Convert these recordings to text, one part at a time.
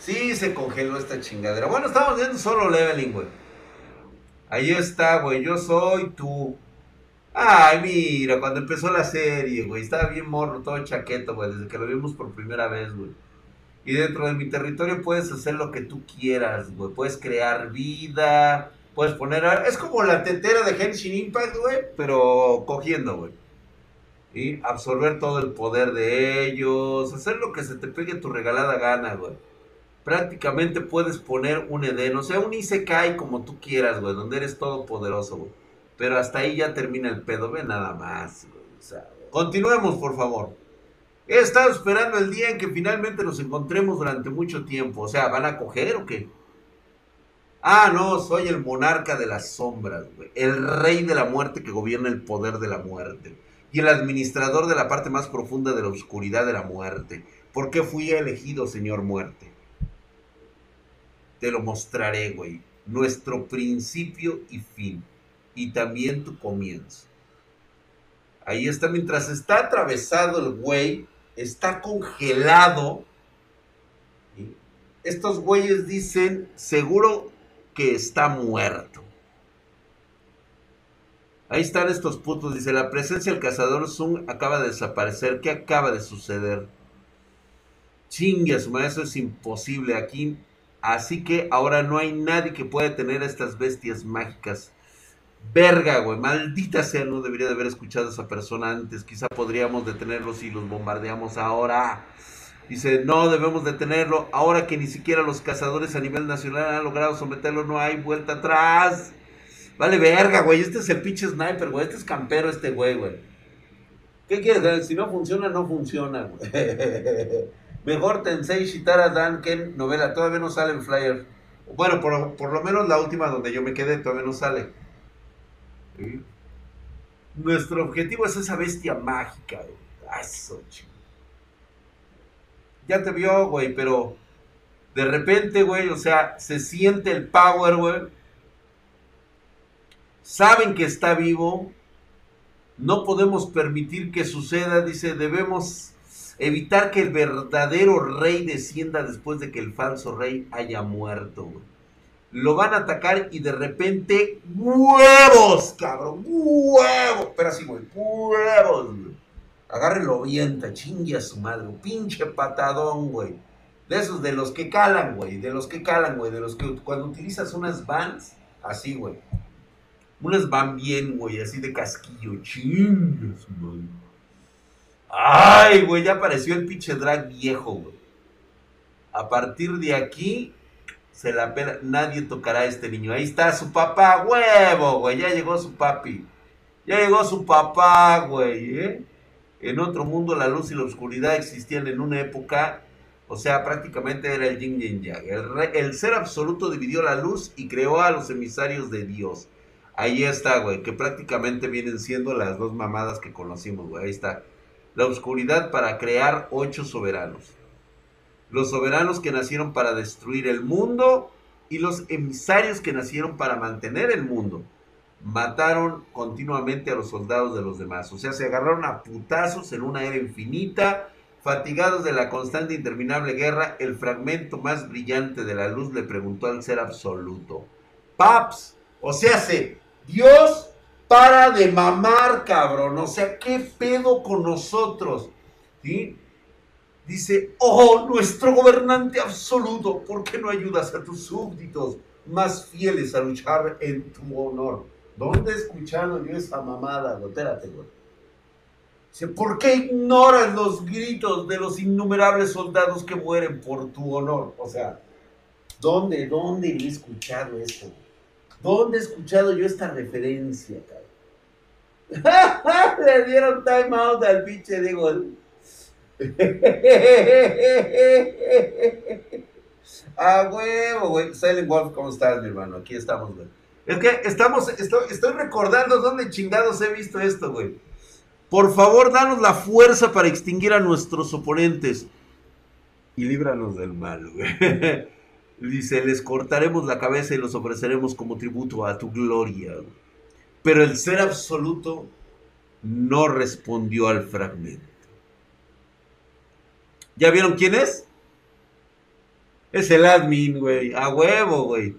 Sí, se congeló esta chingadera. Bueno, estamos viendo solo leveling, güey. Ahí está, güey. Yo soy tú. Ay, mira, cuando empezó la serie, güey. Estaba bien morro, todo chaqueto, güey. Desde que lo vimos por primera vez, güey. Y dentro de mi territorio puedes hacer lo que tú quieras, güey. Puedes crear vida. Puedes poner. Es como la tetera de Henshin Impact, güey. Pero cogiendo, güey. Y absorber todo el poder de ellos. Hacer lo que se te pegue tu regalada gana, güey prácticamente puedes poner un Edén, o sea, un Isekai como tú quieras, güey, donde eres todopoderoso. Pero hasta ahí ya termina el pedo, ve nada más, continuemos, por favor. He estado esperando el día en que finalmente nos encontremos durante mucho tiempo. O sea, ¿van a coger o qué? Ah, no, soy el monarca de las sombras, güey. El rey de la muerte que gobierna el poder de la muerte. Y el administrador de la parte más profunda de la oscuridad de la muerte. ¿Por qué fui elegido, señor muerte? Te lo mostraré, güey. Nuestro principio y fin. Y también tu comienzo. Ahí está, mientras está atravesado el güey, está congelado. Estos güeyes dicen, seguro que está muerto. Ahí están estos putos. Dice, la presencia del cazador Zoom acaba de desaparecer. ¿Qué acaba de suceder? Chingue, su eso es imposible. Aquí Así que ahora no hay nadie que pueda tener a estas bestias mágicas. Verga, güey, maldita sea, no debería de haber escuchado a esa persona antes. Quizá podríamos detenerlos si los bombardeamos ahora. Dice, no debemos detenerlo. Ahora que ni siquiera los cazadores a nivel nacional han logrado someterlo, no hay vuelta atrás. Vale, verga, güey. Este es el pinche sniper, güey. Este es campero, este güey, güey. ¿Qué quieres? Si no funciona, no funciona, güey. Mejor Tensei Shitara Danken novela. Todavía no sale en flyer. Bueno, por, lo menos la última donde yo me quedé todavía no sale. Nuestro objetivo es esa bestia mágica. Eso, Ya te vio, güey, pero de repente, güey, o sea, se siente el power, güey. Saben que está vivo. No podemos permitir que suceda, dice, debemos Evitar que el verdadero rey descienda después de que el falso rey haya muerto, Lo van a atacar y de repente, ¡huevos, cabrón! ¡Huevos! Espera así, güey, ¡huevos! Güey. Agárrelo vienta, chingue a su madre, pinche patadón, güey. De esos, de los que calan, güey, de los que calan, güey, de los que cuando utilizas unas vans, así, güey. Unas van bien, güey, así de casquillo, chingue a su madre. Ay, güey, ya apareció el pinche drag viejo, güey. A partir de aquí, se la pena, nadie tocará a este niño. Ahí está su papá, huevo, güey. Ya llegó su papi. Ya llegó su papá, güey, ¿eh? En otro mundo la luz y la oscuridad existían en una época, o sea, prácticamente era el yin y yang. El, el ser absoluto dividió la luz y creó a los emisarios de Dios. Ahí está, güey, que prácticamente vienen siendo las dos mamadas que conocimos, güey. Ahí está la oscuridad para crear ocho soberanos. Los soberanos que nacieron para destruir el mundo y los emisarios que nacieron para mantener el mundo. Mataron continuamente a los soldados de los demás. O sea, se agarraron a putazos en una era infinita. Fatigados de la constante e interminable guerra, el fragmento más brillante de la luz le preguntó al ser absoluto. Paps, o sea, se, Dios para de mamar, cabrón. O sea, ¿qué pedo con nosotros? ¿Sí? Dice, oh, nuestro gobernante absoluto, ¿por qué no ayudas a tus súbditos más fieles a luchar en tu honor? ¿Dónde he escuchado yo esa mamada? Espérate, güey. Dice, ¿por qué ignoras los gritos de los innumerables soldados que mueren por tu honor? O sea, ¿dónde, dónde he escuchado esto? ¿Dónde he escuchado yo esta referencia, cabrón? Le dieron time out al pinche de gol. ah, huevo, güey. Silent Wolf, ¿cómo estás, mi hermano? Aquí estamos, güey. Es que estamos, estoy, estoy recordando dónde chingados he visto esto, güey. Por favor, danos la fuerza para extinguir a nuestros oponentes. Y líbranos del mal, güey. Dice, les cortaremos la cabeza y los ofreceremos como tributo a tu gloria. Güey. Pero el ser absoluto no respondió al fragmento. ¿Ya vieron quién es? Es el admin, güey. A huevo, güey.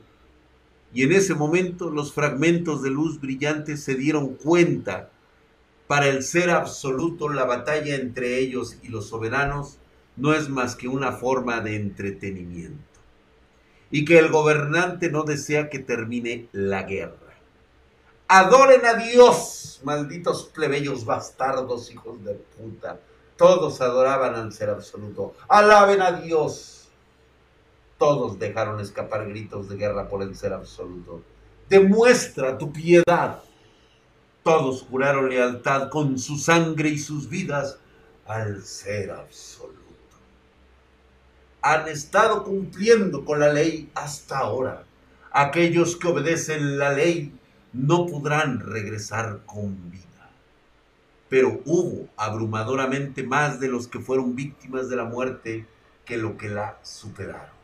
Y en ese momento los fragmentos de luz brillante se dieron cuenta. Para el ser absoluto, la batalla entre ellos y los soberanos no es más que una forma de entretenimiento. Y que el gobernante no desea que termine la guerra. Adoren a Dios, malditos plebeyos bastardos, hijos de puta. Todos adoraban al ser absoluto. Alaben a Dios. Todos dejaron escapar gritos de guerra por el ser absoluto. Demuestra tu piedad. Todos juraron lealtad con su sangre y sus vidas al ser absoluto. Han estado cumpliendo con la ley hasta ahora. Aquellos que obedecen la ley no podrán regresar con vida. Pero hubo abrumadoramente más de los que fueron víctimas de la muerte que lo que la superaron.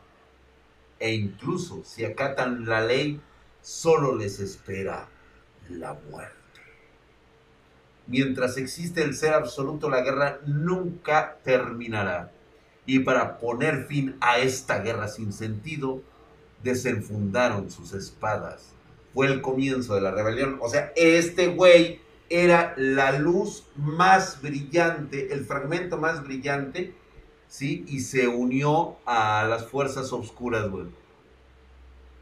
E incluso si acatan la ley, solo les espera la muerte. Mientras existe el ser absoluto, la guerra nunca terminará. Y para poner fin a esta guerra sin sentido, desenfundaron sus espadas fue el comienzo de la rebelión. O sea, este güey era la luz más brillante, el fragmento más brillante, ¿sí? Y se unió a las fuerzas oscuras, güey.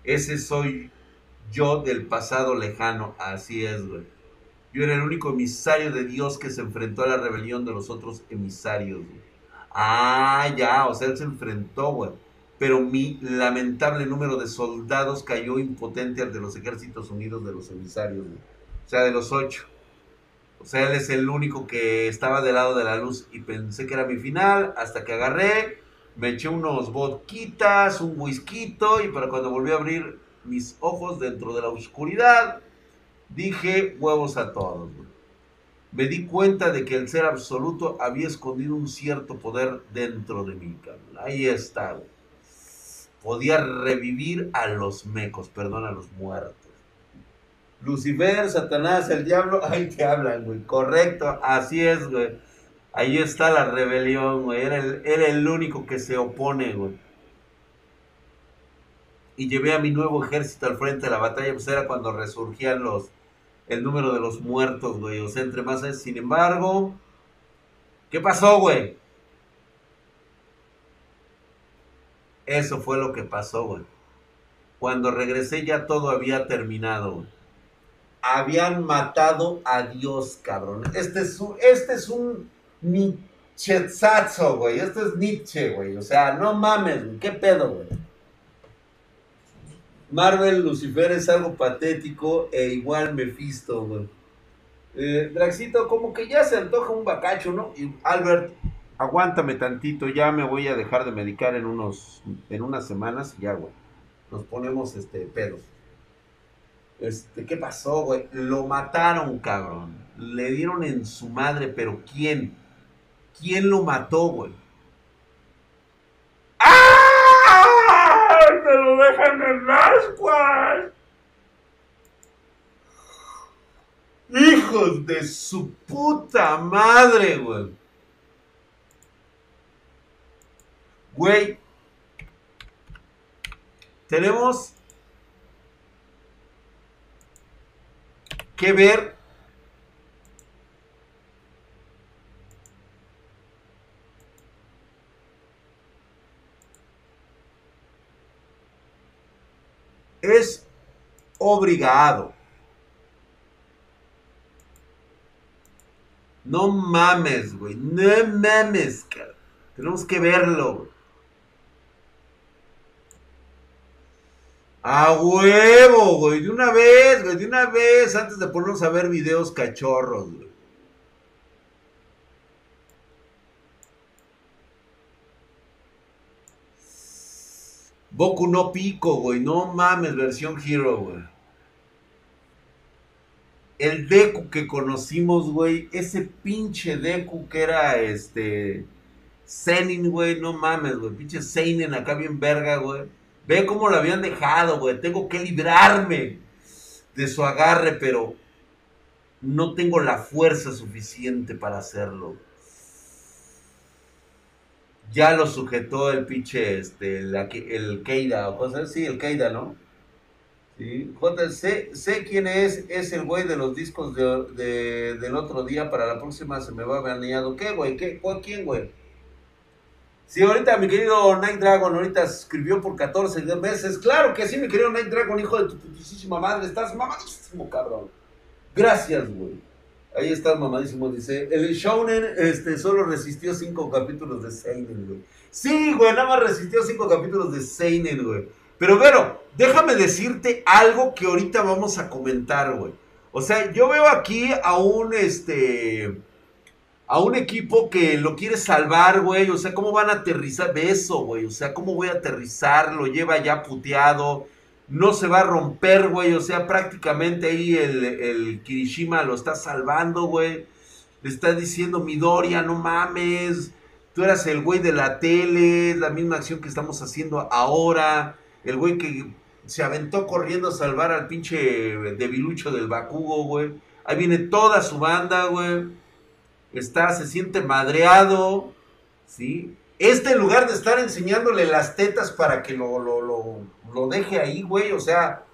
Ese soy yo del pasado lejano, así es, güey. Yo era el único emisario de Dios que se enfrentó a la rebelión de los otros emisarios, güey. Ah, ya, o sea, él se enfrentó, güey pero mi lamentable número de soldados cayó impotente ante los ejércitos unidos de los emisarios, o sea, de los ocho. O sea, él es el único que estaba del lado de la luz y pensé que era mi final hasta que agarré, me eché unos vodquitas, un whisky y para cuando volví a abrir mis ojos dentro de la oscuridad, dije huevos a todos. Me di cuenta de que el ser absoluto había escondido un cierto poder dentro de mí. Ahí está podía revivir a los mecos, perdón, a los muertos. Lucifer, Satanás, el diablo, ahí te hablan, güey. Correcto, así es, güey. Ahí está la rebelión, güey. Era el, el único que se opone, güey. Y llevé a mi nuevo ejército al frente de la batalla, pues era cuando resurgían los, el número de los muertos, güey. O sea, entre más, sin embargo, ¿qué pasó, güey? Eso fue lo que pasó, güey. Cuando regresé ya todo había terminado, güey. Habían matado a Dios, cabrón. Este es un, este es un Nietzschezazo, güey. Este es Nietzsche, güey. O sea, no mames, güey. ¿Qué pedo, güey? Marvel Lucifer es algo patético e igual Mephisto, güey. Eh, Draxito, como que ya se antoja un bacacho, ¿no? Y Albert, aguántame tantito, ya me voy a dejar de medicar en unos, en unas semanas y ya, güey. Nos ponemos, este, pedos. Este, ¿qué pasó, güey? Lo mataron, cabrón. Le dieron en su madre, pero ¿quién? ¿Quién lo mató, güey? ¡Ah! ¡Se lo dejan en ascuas! Hijos de su puta madre, güey. Güey, tenemos que ver es obligado. No mames, güey. No mames, cara. Tenemos que verlo. A huevo, güey, de una vez, güey, de una vez, antes de ponernos a ver videos cachorros, güey. Boku no pico, güey, no mames, versión Hero, güey. El Deku que conocimos, güey, ese pinche Deku que era, este, Zenin, güey, no mames, güey, pinche Seinen acá bien verga, güey Ve cómo lo habían dejado, güey. Tengo que librarme de su agarre, pero no tengo la fuerza suficiente para hacerlo. ya lo sujetó el pinche, este, el Keida o cosas así, el Keida, ¿no? Sí, sé, sé quién es, es el güey de los discos de, del otro día, para la próxima se me va baneado. ¿Qué, güey? ¿Qué? ¿Quién, güey? Sí, ahorita mi querido Night Dragon, ahorita escribió por 14 meses. Claro que sí, mi querido Night Dragon, hijo de tu putísima madre. Estás mamadísimo, cabrón. Gracias, güey. Ahí estás mamadísimo, dice. El Shonen este, solo resistió 5 capítulos de Seinen, güey. Sí, güey, nada más resistió 5 capítulos de Seinen, güey. Pero bueno, déjame decirte algo que ahorita vamos a comentar, güey. O sea, yo veo aquí a un, este, a un equipo que lo quiere salvar, güey. O sea, ¿cómo van a aterrizar? Beso, güey. O sea, ¿cómo voy a aterrizar? Lo lleva ya puteado. No se va a romper, güey. O sea, prácticamente ahí el, Kirishima lo está salvando, güey. Le está diciendo, Midoriya, no mames. Tú eras el güey de la tele. La misma acción que estamos haciendo ahora. El güey que se aventó corriendo a salvar al pinche debilucho del Bakugo, güey. Ahí viene toda su banda, güey. Está, se siente madreado, ¿sí? Este en lugar de estar enseñándole las tetas para que lo, lo, lo, lo deje ahí, güey, o sea,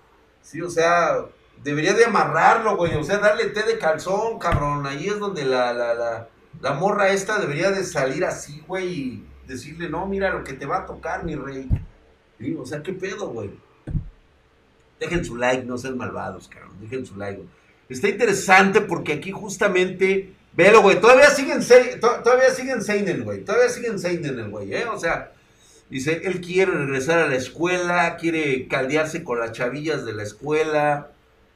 sí, o sea, debería de amarrarlo, güey, o sea, darle té de calzón, cabrón. Ahí es donde la, la, la, la morra esta debería de salir así, güey, y decirle, no, mira lo que te va a tocar, mi rey. O sea, ¿qué pedo, güey? Dejen su like, no sean malvados, cabrón. Dejen su like. Está interesante porque aquí justamente. Velo, güey. Todavía siguen, todavía siguen Seinen, güey. Todavía siguen Seinen, güey, ¿eh? O sea, dice, él quiere regresar a la escuela, quiere caldearse con las chavillas de la escuela.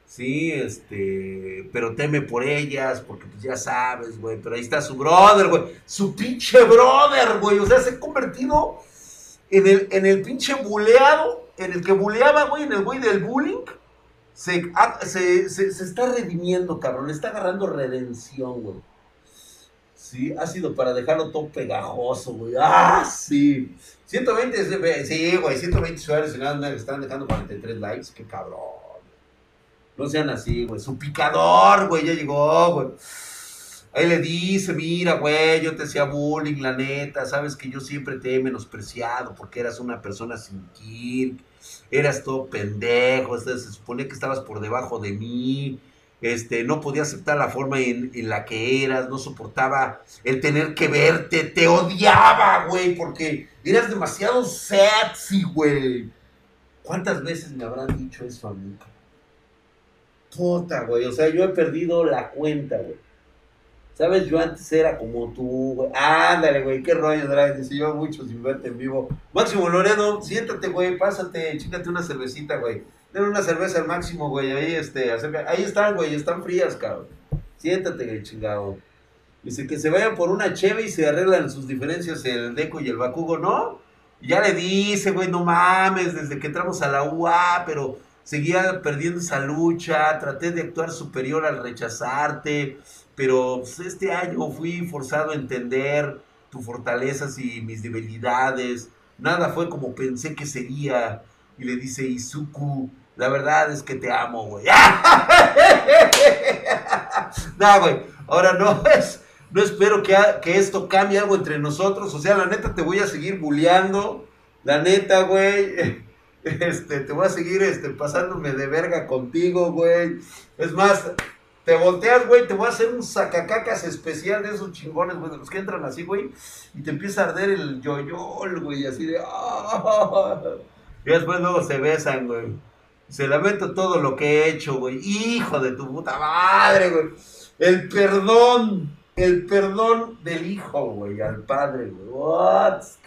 Sí, este, pero teme por ellas, porque pues ya sabes, güey, pero ahí está su brother, güey, su pinche brother, güey, o sea, se ha convertido en el, en el pinche buleado, en el que buleaba, güey, en el güey del bullying, ah, se, se, se, está redimiendo, cabrón, está agarrando redención, güey. Sí, ha sido para dejarlo todo pegajoso, güey. Ah, sí. 120, sí, güey, 120 usuarios están dejando 43 likes, qué cabrón. No sean así, güey. Su picador, güey, ya llegó, güey. Ahí le dice, mira, güey, yo te hacía bullying, la neta, sabes que yo siempre te he menospreciado porque eras una persona sin kill, eras todo pendejo, se supone que estabas por debajo de mí, este, no podía aceptar la forma en, la que eras, no soportaba el tener que verte, te odiaba, güey, porque eras demasiado sexy, güey. ¿Cuántas veces me habrán dicho eso a mí? Puta, güey, o sea, yo he perdido la cuenta, güey. ¿Sabes? Yo antes era como tú, güey. Ándale, güey, qué rollo, Drag. Dice yo mucho sin verte en vivo. Máximo Loredo, siéntate, güey, pásate, chícate una cervecita, güey. Denle una cerveza al máximo, güey. Ahí, este. Ahí están, güey, están frías, cabrón. Siéntate, güey, chingado. Dice que se vayan por una cheve y se arreglan sus diferencias el Deco y el Bakugo, ¿no? Y ya le dice, güey, no mames, desde que entramos a la UA, pero seguía perdiendo esa lucha, traté de actuar superior al rechazarte pero pues, este año fui forzado a entender tus fortalezas y mis debilidades. Nada fue como pensé que sería. Y le dice Izuku, la verdad es que te amo, güey. no, güey, ahora no es, no espero que, que esto cambie algo entre nosotros. O sea, la neta te voy a seguir bulleando. La neta, güey. Este, te voy a seguir este, pasándome de verga contigo, güey. Es más, te volteas, güey, te voy a hacer un sacacacas especial de esos chingones, güey, de los que entran así, güey, y te empieza a arder el yoyol, güey, así de... ¡ah! Y después luego se besan, güey. Se lamento todo lo que he hecho, güey. Hijo de tu puta madre, güey. El perdón, el perdón del hijo, güey, al padre, güey. What's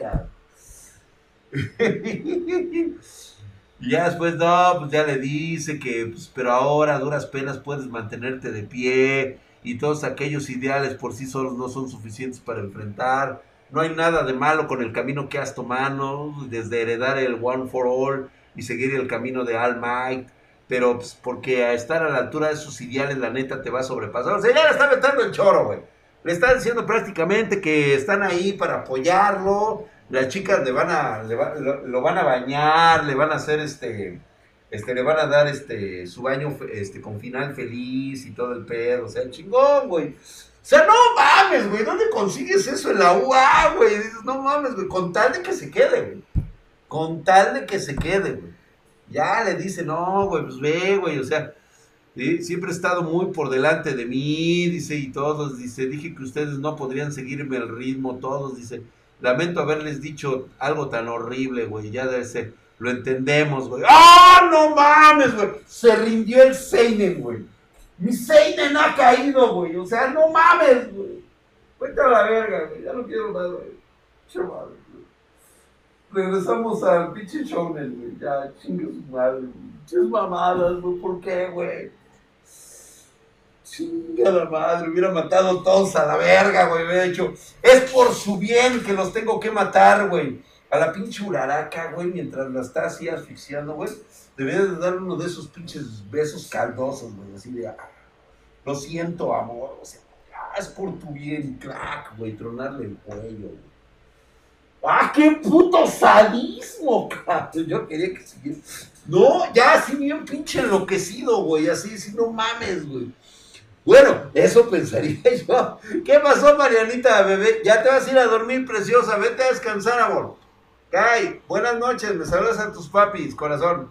Y ya después, no, pues ya le dice que, pues, pero ahora a duras penas puedes mantenerte de pie y todos aquellos ideales por sí solos no son suficientes para enfrentar. No hay nada de malo con el camino que has tomado, desde heredar el One for All y seguir el camino de All Might, pero pues, porque a estar a la altura de esos ideales, la neta te va a sobrepasar. O sea, ya le está metiendo el choro, güey. Le está diciendo prácticamente que están ahí para apoyarlo, las chicas le van a, lo, van a bañar, le van a hacer este, este, le van a dar este, su baño este, con final feliz y todo el pedo, o sea, chingón, güey. O sea, no mames, güey, ¿dónde consigues eso en la UA, güey? Dices, no mames, güey, con tal de que se quede, güey. Con tal de que se quede, güey. Ya le dice, no, güey, pues ve, güey, o sea, siempre he estado muy por delante de mí, dice, y todos, dice, dije que ustedes no podrían seguirme el ritmo, todos, dice, lamento haberles dicho algo tan horrible, güey, ya de ese, lo entendemos, güey. ¡Ah, no mames, güey! Se rindió el Seinen, güey. Mi Seinen ha caído, güey, o sea, no mames, güey. Cuenta la verga, güey, ya no quiero nada, güey. Chaval, Regresamos al pinche shounen, güey, ya, chingue su madre, güey. mamadas, güey, ¿por qué, güey? Chinga la madre, hubiera matado todos a la verga, güey. Hubiera dicho, es por su bien que los tengo que matar, güey. A la pinche uraraca, güey, mientras la está así asfixiando, güey. Debería de dar uno de esos pinches besos caldosos, güey. Así de, ah, lo siento, amor. O sea, es por tu bien, crack, güey. Tronarle el cuello, güey. ¡Ah, qué puto sadismo, cabrón! Yo quería que siguiera. No, ya así bien pinche enloquecido, güey. Así, así, no mames, güey. Bueno, eso pensaría yo. ¿Qué pasó, Marianita, bebé? Ya te vas a ir a dormir, preciosa. Vete a descansar, amor. Kai, buenas noches. Me saludas a tus papis, corazón.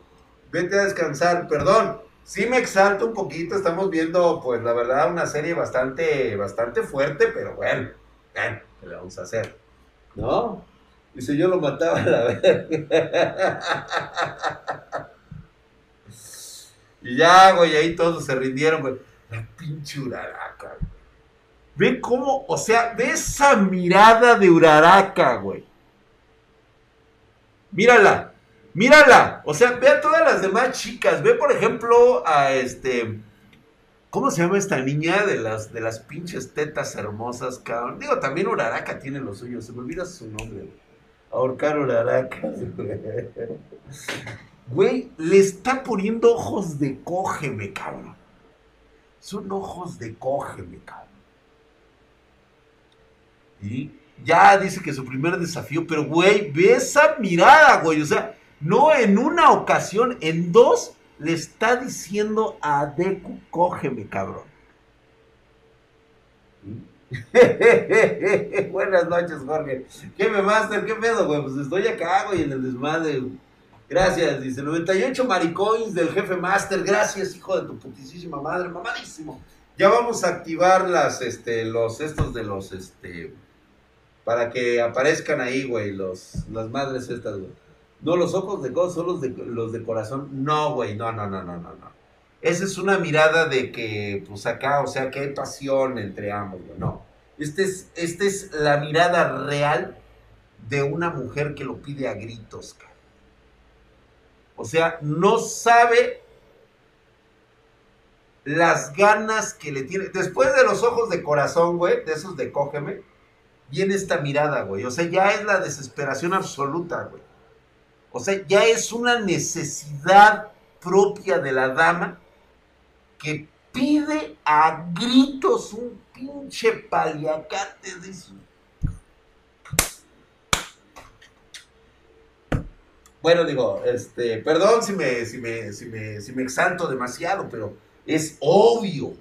Vete a descansar. Perdón, sí me exalto un poquito. Estamos viendo, pues, la verdad, una serie bastante, bastante fuerte, pero bueno, ¿qué le vamos a hacer? ¿No? Dice, yo lo mataba a la verga. y ya, güey, ahí todos se rindieron, güey. La pinche Uraraca, güey. Ve cómo, o sea, ve esa mirada de Uraraca, güey. Mírala, mírala. O sea, ve a todas las demás chicas. Ve, por ejemplo, a este. ¿Cómo se llama esta niña de las, de las pinches tetas hermosas, cabrón? Digo, también Uraraca tiene lo suyo. Se me olvida su nombre, güey. Ahorcar Uraraca. Güey, le está poniendo ojos de cógeme, cabrón. Son ojos de cógeme, cabrón. Y ya dice que su primer desafío, pero güey, ve esa mirada, güey. O sea, no en una ocasión, en dos, le está diciendo a Deku, cógeme, cabrón. Buenas noches, Jorge. ¿Qué me master? ¿Qué pedo, güey? Pues estoy acá, güey, en el desmadre. Gracias, dice 98 maricoins del jefe Master. Gracias, hijo de tu putísima madre, mamadísimo. Ya vamos a activar las, este, los, estos de los, este, para que aparezcan ahí, güey, los, las madres estas, güey. No, los ojos de corazón, son los de, los de corazón. No, güey, no, no, no, no, no, no. Esa es una mirada de que, pues acá, o sea, que hay pasión entre ambos, güey. No. Esta es, este es la mirada real de una mujer que lo pide a gritos, cara. O sea, no sabe las ganas que le tiene. Después de los ojos de corazón, güey, de esos de cógeme, viene esta mirada, güey. O sea, ya es la desesperación absoluta, güey. O sea, ya es una necesidad propia de la dama que pide a gritos un pinche paliacate de su Bueno, digo, este, perdón si me, si me, si me, si me exalto demasiado, pero es obvio.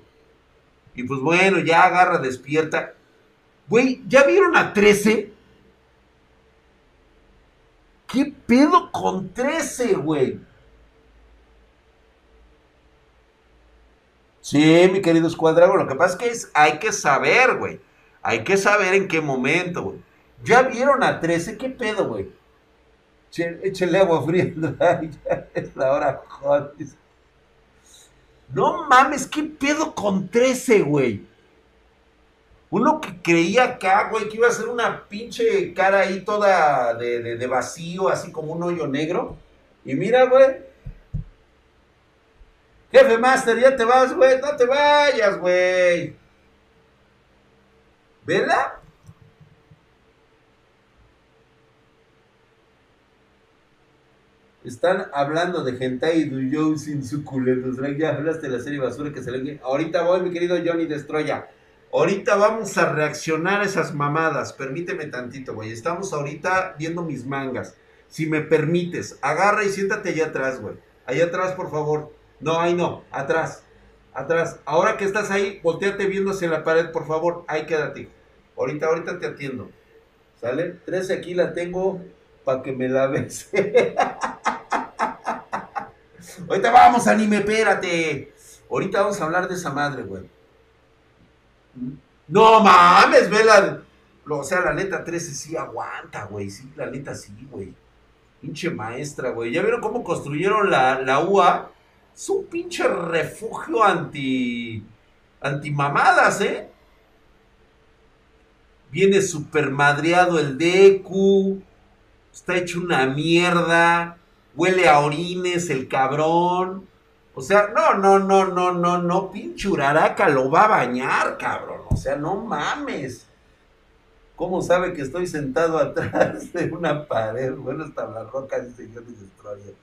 Y pues bueno, ya agarra, despierta. Güey, ¿ya vieron a 13? ¿Qué pedo con 13, güey? Sí, mi querido escuadrago, lo que pasa es que es, hay que saber, güey. Hay que saber en qué momento, güey. ¿Ya vieron a 13? ¿Qué pedo, güey? Échale agua fría, es la hora hot. No mames, ¿qué pedo con 13, güey? Uno que creía acá, güey, que iba a ser una pinche cara ahí toda de, de vacío, así como un hoyo negro. Y mira, güey. Jefe Master, ya te vas, güey. No te vayas, güey. ¿Vela? Están hablando de Hentai Duyo sin suculentos. Ya hablaste de la serie basura que se le... Ahorita voy, mi querido Johnny Destroya. Ahorita vamos a reaccionar a esas mamadas. Permíteme tantito, güey. Estamos ahorita viendo mis mangas. Si me permites, agarra y siéntate allá atrás, güey. Allá atrás, por favor. No, ahí no. Atrás. Atrás. Ahora que estás ahí, volteate viendo hacia la pared, por favor. Ahí quédate. Ahorita, ahorita te atiendo. ¿Sale? 13 aquí la tengo para que me la ves. ahorita vamos, anime, espérate. Ahorita vamos a hablar de esa madre, güey. No mames, vela. O sea, la neta 13 sí aguanta, güey. Sí, la neta sí, güey. Pinche maestra, güey. ¿Ya vieron cómo construyeron la, la UA? Es un pinche refugio anti. anti-mamadas, ¿eh? Viene super madreado el DECU. Está hecho una mierda. Huele a orines el cabrón. O sea, no, no, no, no, no, no. Pinche uraraca lo va a bañar, cabrón. O sea, no mames. ¿Cómo sabe que estoy sentado atrás de una pared? Bueno, hasta la roca dice yo Destroyer.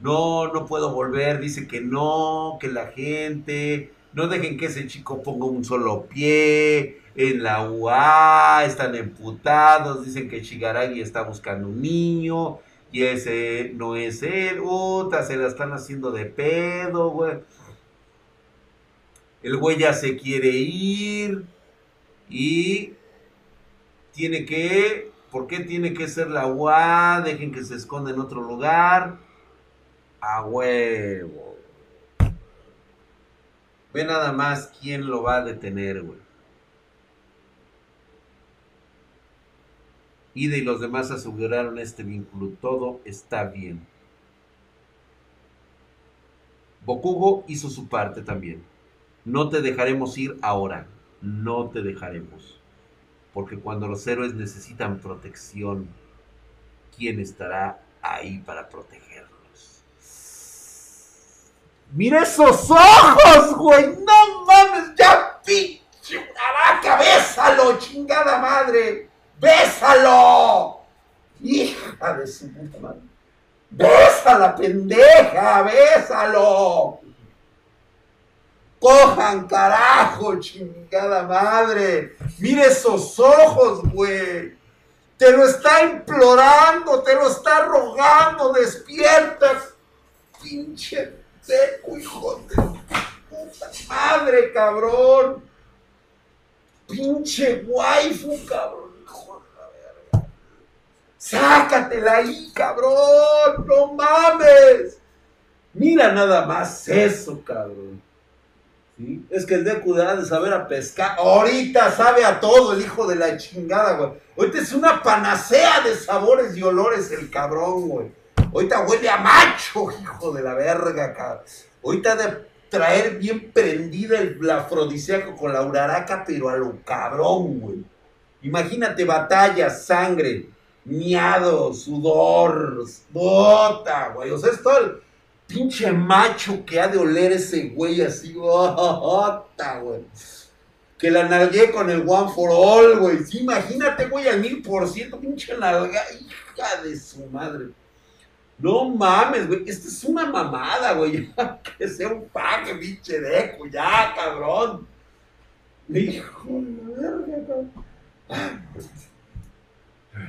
No, no puedo volver. Dice que no, que la gente. No dejen que ese chico ponga un solo pie. En la UA están emputados. Dicen que Shigaragi está buscando un niño. Y ese no es él. Puta, se la están haciendo de pedo, güey. El güey ya se quiere ir. Y tiene que, ¿por qué tiene que ser la UA? Dejen que se esconda en otro lugar. A huevo. Ve nada más quién lo va a detener, güey. Ida y los demás aseguraron este vínculo. Todo está bien. Bokugo hizo su parte también. No te dejaremos ir ahora. No te dejaremos. Porque cuando los héroes necesitan protección, ¿quién estará ahí para protegerlos? ¡Mira esos ojos, güey! ¡No mames! ¡Ya pinche caraca! ¡Bésalo, chingada madre! ¡Bésalo! ¡Hija de su puta madre! ¡Bésala, pendeja! ¡Bésalo! Cojan, carajo, chingada madre. Mire esos ojos, güey. Te lo está implorando, te lo está rogando. Despierta, pinche seco, hijo de puta madre, cabrón. Pinche waifu, cabrón. Sácatela ahí, cabrón. No mames. Mira nada más eso, cabrón. Es que el Deku de saber a pescar. Ahorita sabe a todo el hijo de la chingada, güey. Ahorita es una panacea de sabores y olores el cabrón, güey. Ahorita huele a macho, hijo de la verga, cabrón. Ahorita de traer bien prendida el afrodisíaco con la uraraca, pero a lo cabrón, güey. Imagínate batalla, sangre, miado, sudor, bota, güey. O sea, es todo el pinche macho que ha de oler ese güey así, güey. Que la nalgué con el one for all, güey. imagínate, güey, al mil por ciento, pinche nalga, hija de su madre. No mames, güey, esta es una mamada, güey. que sea un paque, pinche dejo, ya, cabrón. Hijo de verga, cabrón.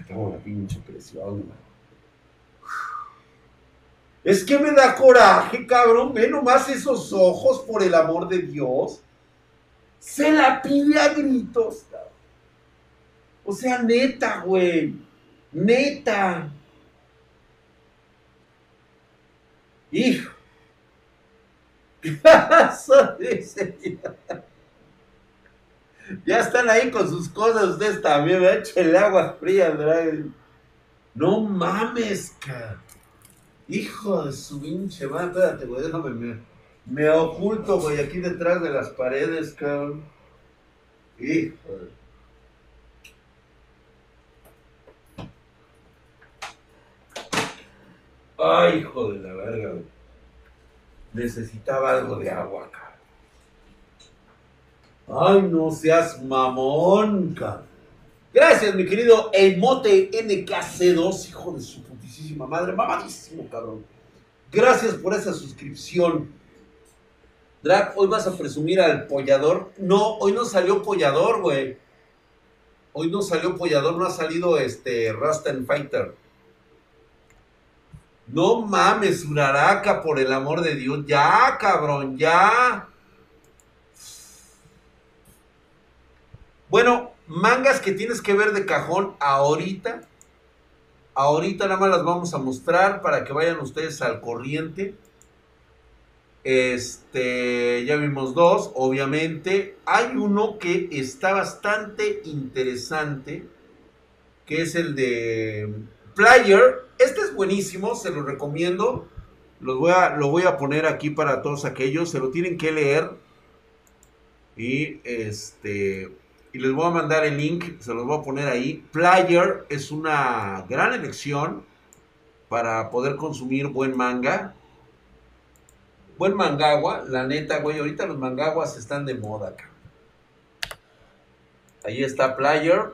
Tengo la pinche presión. Es que me da coraje, cabrón. Ve nomás esos ojos, por el amor de Dios. Se la pide a gritos, cabrón. O sea, neta, güey. Neta. Hijo. ya están ahí con sus cosas ustedes también, ¿verdad? el agua fría, ¿verdad? No mames, cabrón. Hijo de su pinche madre, espérate, güey, déjame, me, me oculto, güey, aquí detrás de las paredes, cabrón. Hijo de... Ay, hijo de la verga, güey. Necesitaba algo de agua, cabrón. Ay, no seas mamón, cabrón. Gracias, mi querido Emote NKC2, hijo de su putísima madre. Mamadísimo, cabrón. Gracias por esa suscripción. Drac, hoy vas a presumir al pollador. No, hoy no salió pollador, güey. Hoy no salió pollador, no ha salido este Rustin Fighter. No mames, Uraraka, por el amor de Dios. Ya, cabrón, ya. Bueno, mangas que tienes que ver de cajón ahorita. Ahorita nada más las vamos a mostrar para que vayan ustedes al corriente. Este, ya vimos dos, obviamente. Hay uno que está bastante interesante, que es el de Player. Este es buenísimo, se lo recomiendo. Voy a, lo voy a poner aquí para todos aquellos, se lo tienen que leer. Y este, y les voy a mandar el link, se los voy a poner ahí. Player es una gran elección para poder consumir buen manga buen mangagua, la neta, güey. Ahorita los mangaguas están de moda acá. Ahí está Player,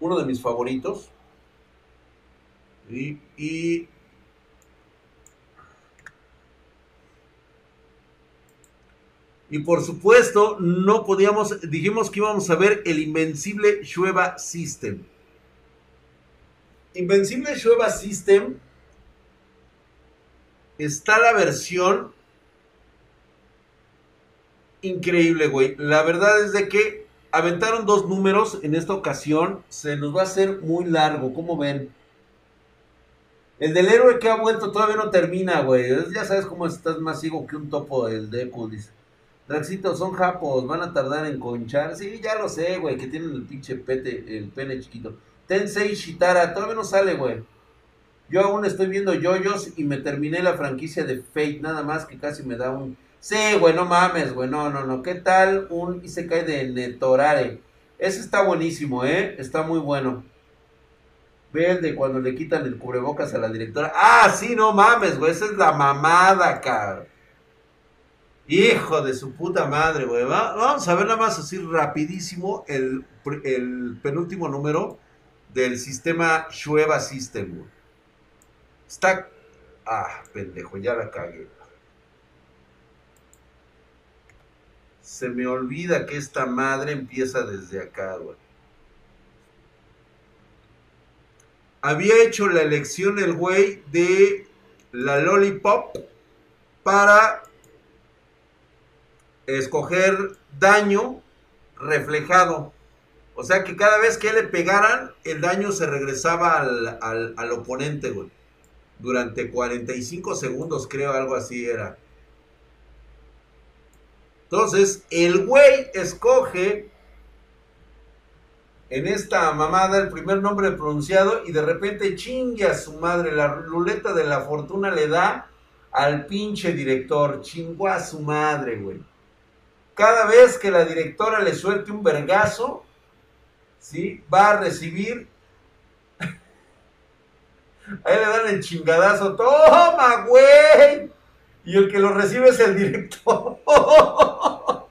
uno de mis favoritos. Y, y Y por supuesto, no podíamos, dijimos que íbamos a ver el Invencible Shueva System. Invencible Shueva System está la versión increíble, güey. La verdad es de que aventaron dos números en esta ocasión. Se nos va a hacer muy largo, ¿cómo ven? El del héroe que ha vuelto todavía no termina, güey. Ya sabes cómo estás más ciego que un topo del Deku, dice. Draxito, son japos, van a tardar en conchar. Sí, ya lo sé, güey, que tienen el pinche pete, el pene chiquito. Tensei Shitara, todavía no sale, güey. Yo aún estoy viendo yoyos y me terminé la franquicia de Fate, nada más que casi me da un... Sí, güey, no mames, güey, no, no, no. ¿Qué tal un Isekai de Netorare? Ese está buenísimo, ¿eh? Está muy bueno. Ve de cuando le quitan el cubrebocas a la directora. Ah, sí, no mames, güey, esa es la mamada, cabrón. Hijo de su puta madre, güey. vamos a ver nada más así rapidísimo el, penúltimo número del sistema Shueva System, güey. Está. Ah, pendejo, ya la cagué. Se me olvida que esta madre empieza desde acá, güey. Había hecho la elección el güey de la Lollipop para escoger daño reflejado. O sea que cada vez que le pegaran, el daño se regresaba al, al, oponente, güey durante 45 segundos, creo, algo así era. Entonces, el güey escoge en esta mamada el primer nombre pronunciado y de repente chingue a su madre. La ruleta de la fortuna le da al pinche director. Chingó a su madre, güey. Cada vez que la directora le suelte un vergazo, ¿sí? Va a recibir Ahí le dan el chingadazo. ¡Toma, güey! Y el que lo recibe es el director.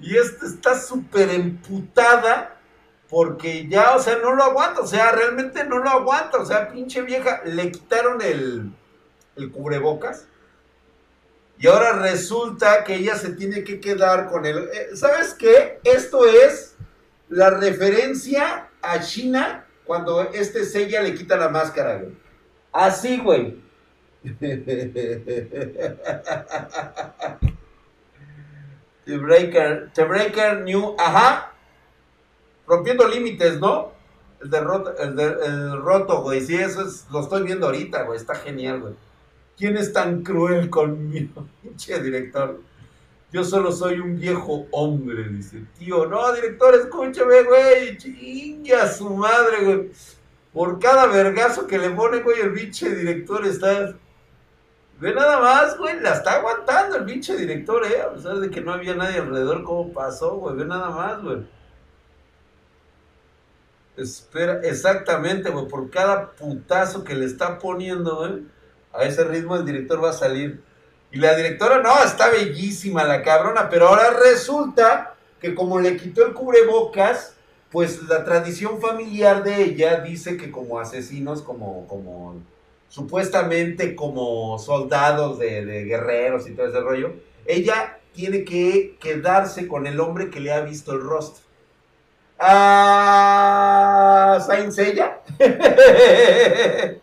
y esta está súper emputada porque ya, o sea, no lo aguanta. O sea, realmente no lo aguanta. O sea, pinche vieja, le quitaron el, el cubrebocas y ahora resulta que ella se tiene que quedar con el... Eh, ¿Sabes qué? Esto es la referencia a China cuando este Seiya le quita la máscara, güey. Así, güey. The Breaker, The Breaker New, ajá. Rompiendo límites, ¿no? El de roto, el de, el roto, güey. Sí, eso es, lo estoy viendo ahorita, güey. Está genial, güey. ¿Quién es tan cruel conmigo? Pinche director. Yo solo soy un viejo hombre, dice. Tío, no, director, escúchame, güey. Chinga su madre, güey. Por cada vergazo que le pone, güey, el pinche director está. Ve nada más, güey, la está aguantando el pinche director, eh. A pesar de que no había nadie alrededor, ¿cómo pasó, güey? Ve nada más, güey. Espera, exactamente, güey, por cada putazo que le está poniendo, a ese ritmo el director va a salir. Y la directora, no, está bellísima la cabrona, pero ahora resulta que como le quitó el cubrebocas, pues la tradición familiar de ella dice que como asesinos, como, como supuestamente como soldados de, de guerreros y todo ese rollo, ella tiene que quedarse con el hombre que le ha visto el rostro. A Saint Seiya.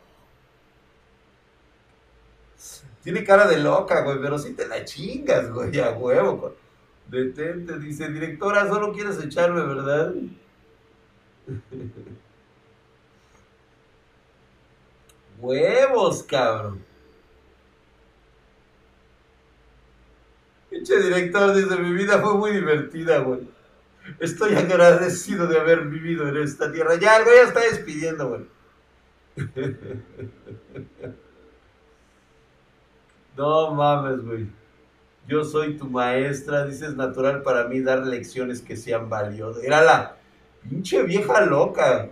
Tiene cara de loca, güey, pero si te la chingas, güey, a huevo. Detente, dice, directora, solo quieres echarme, ¿verdad? Huevos, cabrón. Pinche director dice, mi vida fue muy divertida, güey. Estoy agradecido de haber vivido en esta tierra. Ya, güey ya está despidiendo, güey. No mames, güey. Yo soy tu maestra, dices natural para mí dar lecciones que sean valiosas. Era la pinche vieja loca.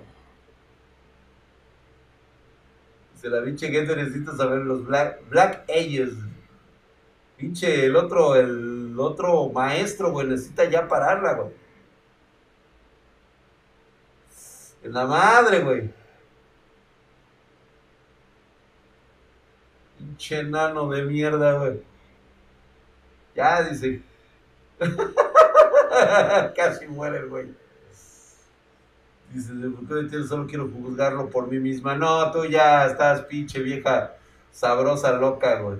Dice la pinche gente necesita saber los Black, Black Ages. Pinche, el otro, el otro maestro, güey, necesita ya pararla, güey. En la madre, güey. Pinche nano de mierda, güey. Ya, dice. Casi muere el güey. Dice, ¿por qué solo quiero juzgarlo por mí misma? No, tú ya estás pinche vieja sabrosa, loca, güey.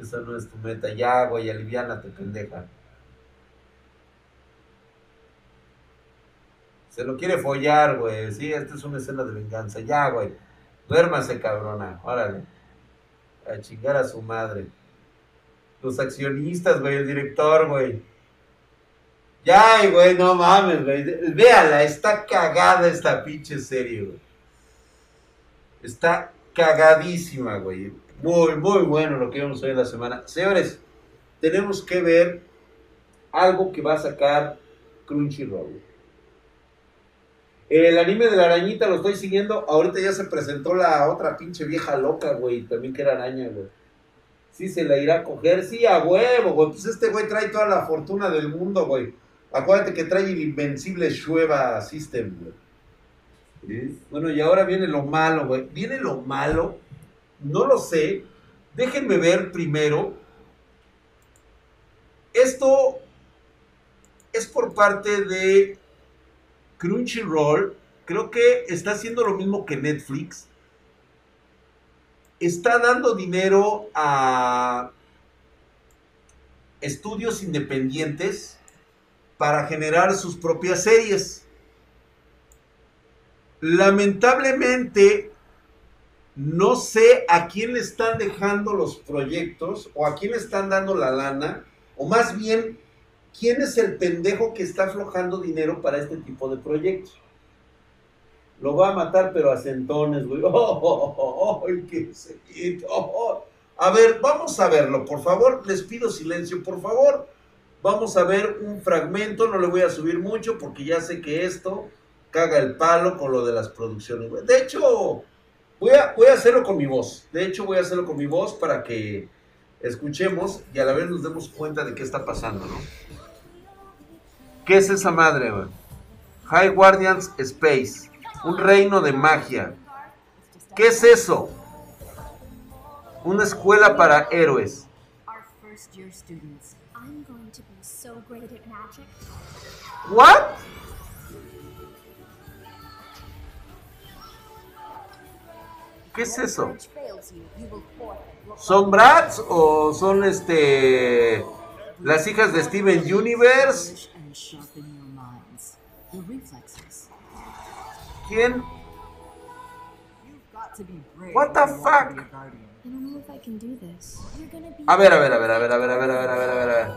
Esa no es tu meta. Ya, güey, aliviánate, pendeja. Se lo quiere follar, güey. Sí, esta es una escena de venganza. Ya, güey. Duérmase, cabrona. Órale. A chingar a su madre. Los accionistas, güey. El director, güey. Ya, güey, no mames, güey. Véala, está cagada esta pinche serie, güey. Está cagadísima, güey. Muy, muy bueno lo que vamos a ver la semana. Señores, tenemos que ver algo que va a sacar Crunchyroll. El anime de la arañita lo estoy siguiendo. Ahorita ya se presentó la otra pinche vieja loca, güey. También que era araña, güey. Sí, se la irá a coger. Sí, a huevo, güey. Pues este güey trae toda la fortuna del mundo, güey. Acuérdate que trae el invencible Shueva System, güey. Bueno, y ahora viene lo malo, güey. Viene lo malo. No lo sé. Déjenme ver primero. Esto es por parte de Crunchyroll. Creo que está haciendo lo mismo que Netflix. Está dando dinero a estudios independientes para generar sus propias series. Lamentablemente, no sé a quién le están dejando los proyectos o a quién le están dando la lana, o más bien, quién es el pendejo que está aflojando dinero para este tipo de proyectos. Lo va a matar, pero a centones, güey. ¡Oh, qué A ver, vamos a verlo, por favor. Les pido silencio, por favor. Vamos a ver un fragmento. No le voy a subir mucho porque ya sé que esto caga el palo con lo de las producciones. De hecho, voy a, voy a hacerlo con mi voz. De hecho, voy a hacerlo con mi voz para que escuchemos y a la vez nos demos cuenta de qué está pasando, ¿no? ¿Qué es esa madre, güey? High Guardians Space. Un reino de magia. ¿Qué es eso? Una escuela para héroes. What? ¿Qué es eso? ¿Son Brats o son este las hijas de Steven Universe? ¿Quién? What the fuck? A ver, a ver, a ver, a ver, a ver, a ver, a ver, a ver, a ver, a ver.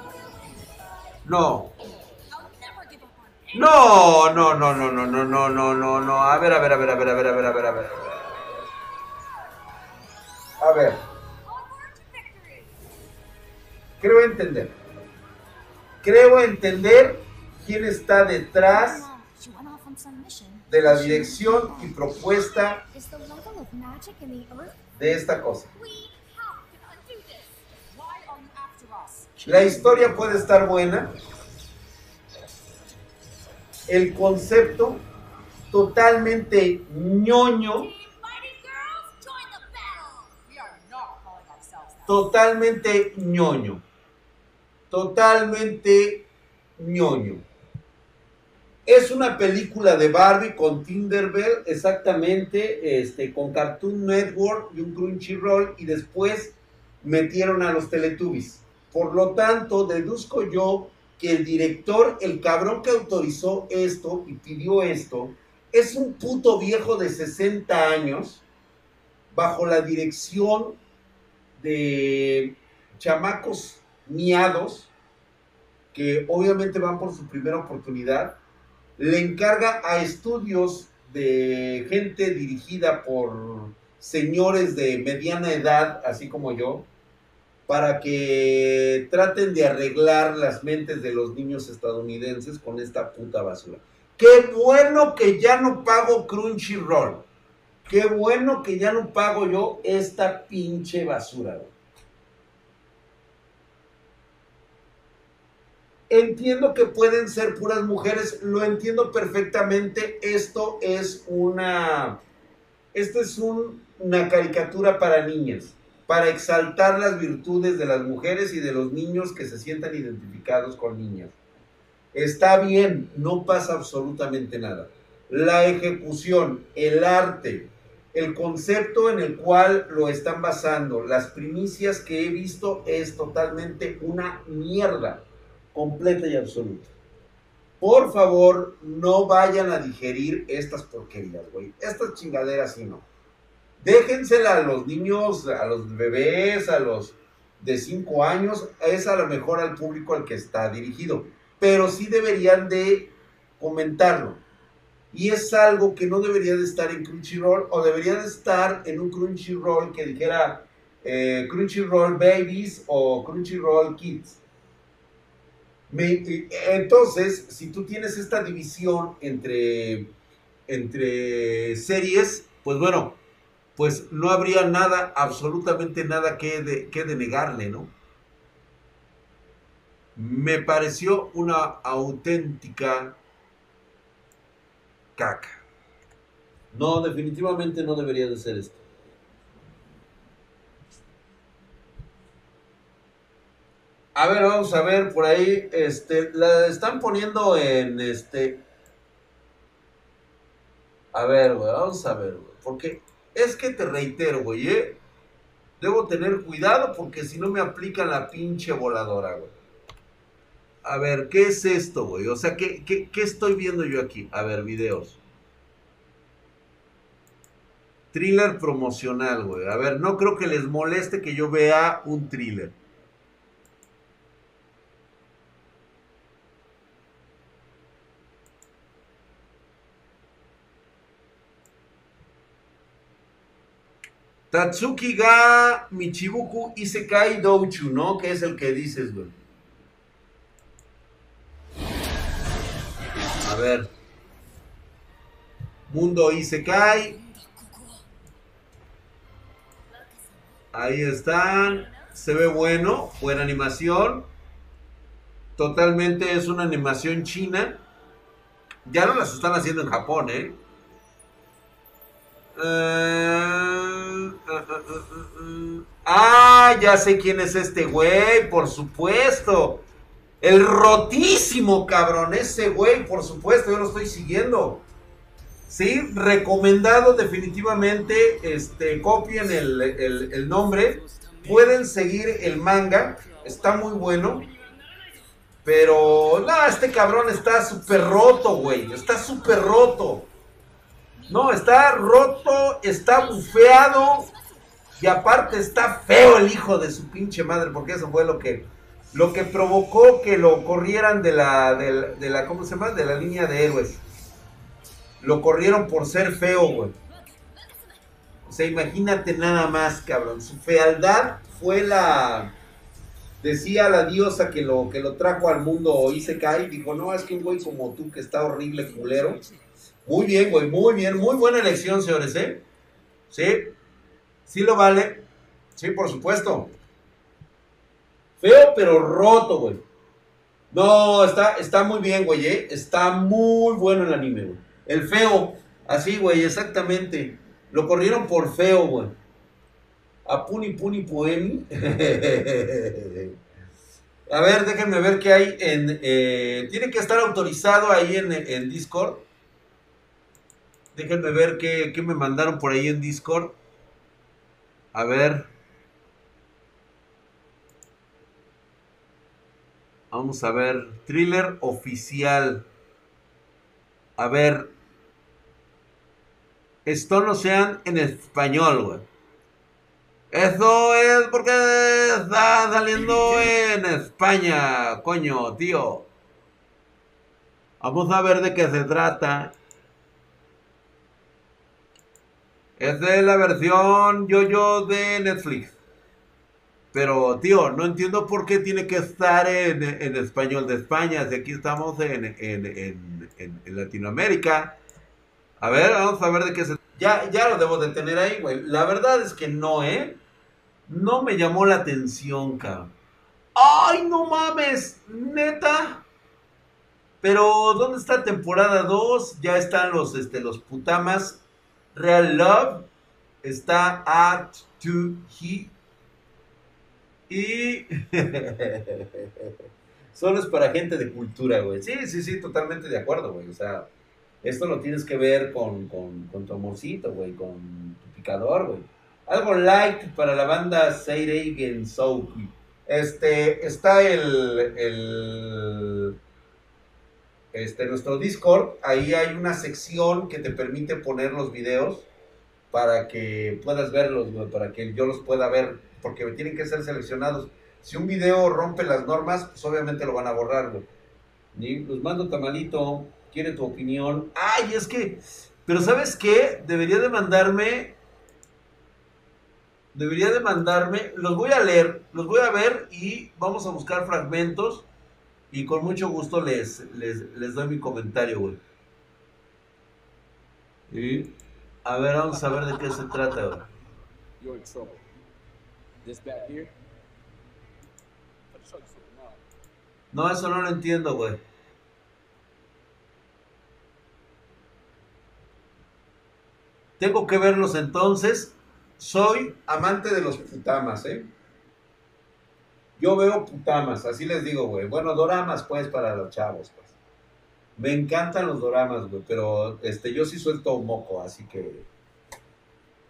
No. No, no, no, no, no, no, no, no, no, no. A ver, a ver, a ver, a ver, a ver, a ver, a ver, a ver. A ver. Creo entender. Creo entender quién está detrás de la dirección y propuesta de esta cosa. La historia puede estar buena. El concepto totalmente ñoño. Totalmente ñoño. Totalmente ñoño. Es una película de Barbie con Tinderbell, exactamente, este, con Cartoon Network y un Crunchyroll, y después metieron a los Teletubbies. Por lo tanto, deduzco yo que el director, el cabrón que autorizó esto y pidió esto, es un puto viejo de 60 años, bajo la dirección de chamacos miados, que obviamente van por su primera oportunidad, le encarga a estudios de gente dirigida por señores de mediana edad, así como yo, para que traten de arreglar las mentes de los niños estadounidenses con esta puta basura. Qué bueno que ya no pago Crunchyroll. Qué bueno que ya no pago yo esta pinche basura. Entiendo que pueden ser puras mujeres, lo entiendo perfectamente. Esto es una. Esto es una caricatura para niñas, para exaltar las virtudes de las mujeres y de los niños que se sientan identificados con niñas. Está bien, no pasa absolutamente nada. La ejecución, el arte, el concepto en el cual lo están basando, las primicias que he visto es totalmente una mierda completa y absoluta. Por favor, no vayan a digerir estas porquerías, güey. Estas chingaderas sí no. Déjensela a los niños, a los bebés, a los de 5 años. Es a lo mejor al público al que está dirigido. Pero sí deberían de comentarlo. Y es algo que no debería de estar en Crunchyroll o debería de estar en un Crunchyroll que dijera eh, Crunchyroll Babies o Crunchyroll Kids entonces, si tú tienes esta división entre, entre series, pues bueno, pues no habría nada, absolutamente nada que, de, que denegarle, ¿no? Me pareció una auténtica caca. No, definitivamente no debería de ser esto. A ver, vamos a ver por ahí. Este, la están poniendo en este. A ver, güey, vamos a ver, güey. Porque es que te reitero, güey, ¿eh? Debo tener cuidado porque si no me aplican la pinche voladora, güey. A ver, ¿qué es esto, güey? O sea, ¿qué, ¿qué, qué, estoy viendo yo aquí? A ver, videos. Thriller promocional, güey. A ver, no creo que les moleste que yo vea un thriller. Tatsuki ga Michibuku Isekai Douchu, ¿no? Que es el que dices, güey. A ver. Mundo Isekai. Ahí están. Se ve bueno. Buena animación. Totalmente es una animación china. Ya no las están haciendo en Japón, ¿eh? Eh, ah, ya sé quién es este güey, por supuesto. El rotísimo cabrón, ese güey, por supuesto, yo lo estoy siguiendo. Sí, recomendado definitivamente, este, copien el, el nombre. Pueden seguir el manga, está muy bueno. Pero, no, este cabrón está súper roto, güey. Está súper roto. No, está roto, está bufeado. Y aparte está feo el hijo de su pinche madre, porque eso fue lo que, lo que provocó que lo corrieran de la, de, la, ¿cómo se llama? De la línea de héroes. Lo corrieron por ser feo, güey. O sea, imagínate nada más, cabrón. Su fealdad fue la, decía la diosa que lo, que lo trajo al mundo y se cae. Dijo, no, es que un güey como tú que está horrible, culero muy bien, güey, muy bien, muy buena elección, señores, ¿eh? Sí, sí lo vale. Sí, por supuesto. Feo, pero roto, güey. No, está, está muy bien, güey, ¿eh? Está muy bueno el anime, güey. El feo, así, güey, exactamente. Lo corrieron por feo, güey. A Puni Puni Poemi. A ver, déjenme ver qué hay en... Eh, tiene que estar autorizado ahí en, en Discord. Déjenme ver qué, qué me mandaron por ahí en Discord. A ver. Vamos a ver. Thriller oficial. A ver. Esto no sean en español, güey. Eso es porque está saliendo en España, coño, tío. Vamos a ver de qué se trata. Es de la versión yo-yo de Netflix. Pero, tío, no entiendo por qué tiene que estar en, español de España. Si aquí estamos en, en, Latinoamérica. A ver, vamos a ver de qué se... Ya, ya lo debo de tener ahí, güey. La verdad es que no, ¿eh? No me llamó la atención, cabrón. ¡Ay, no mames! Neta. Pero, ¿dónde está temporada 2? Ya están los, este, los putamas. Real Love. Está Act to He y solo es para gente de cultura, güey. Sí, sí, sí, totalmente de acuerdo, güey. O sea, esto lo tienes que ver con, con, tu amorcito, güey, con tu picador, güey. Algo light para la banda Seireigen Soul. Este, está el, el, este, nuestro Discord. Ahí hay una sección que te permite poner los videos para que puedas verlos, para que yo los pueda ver porque tienen que ser seleccionados. Si un video rompe las normas, pues obviamente lo van a borrar, güey. Los mando tamalito, quiere tu opinión. Ay, es que, pero ¿sabes qué? Debería de mandarme, debería de mandarme, los voy a leer, los voy a ver y vamos a buscar fragmentos y con mucho gusto les, les, doy mi comentario, güey. Y, a ver, vamos a ver de qué se trata, güey. No, eso no lo entiendo, güey. Tengo que verlos entonces. Soy amante de los putamas, ¿eh? Yo veo putamas, así les digo, güey. Bueno, doramas, pues, para los chavos, pues. Me encantan los doramas, güey, pero este, yo sí suelto un moco, así que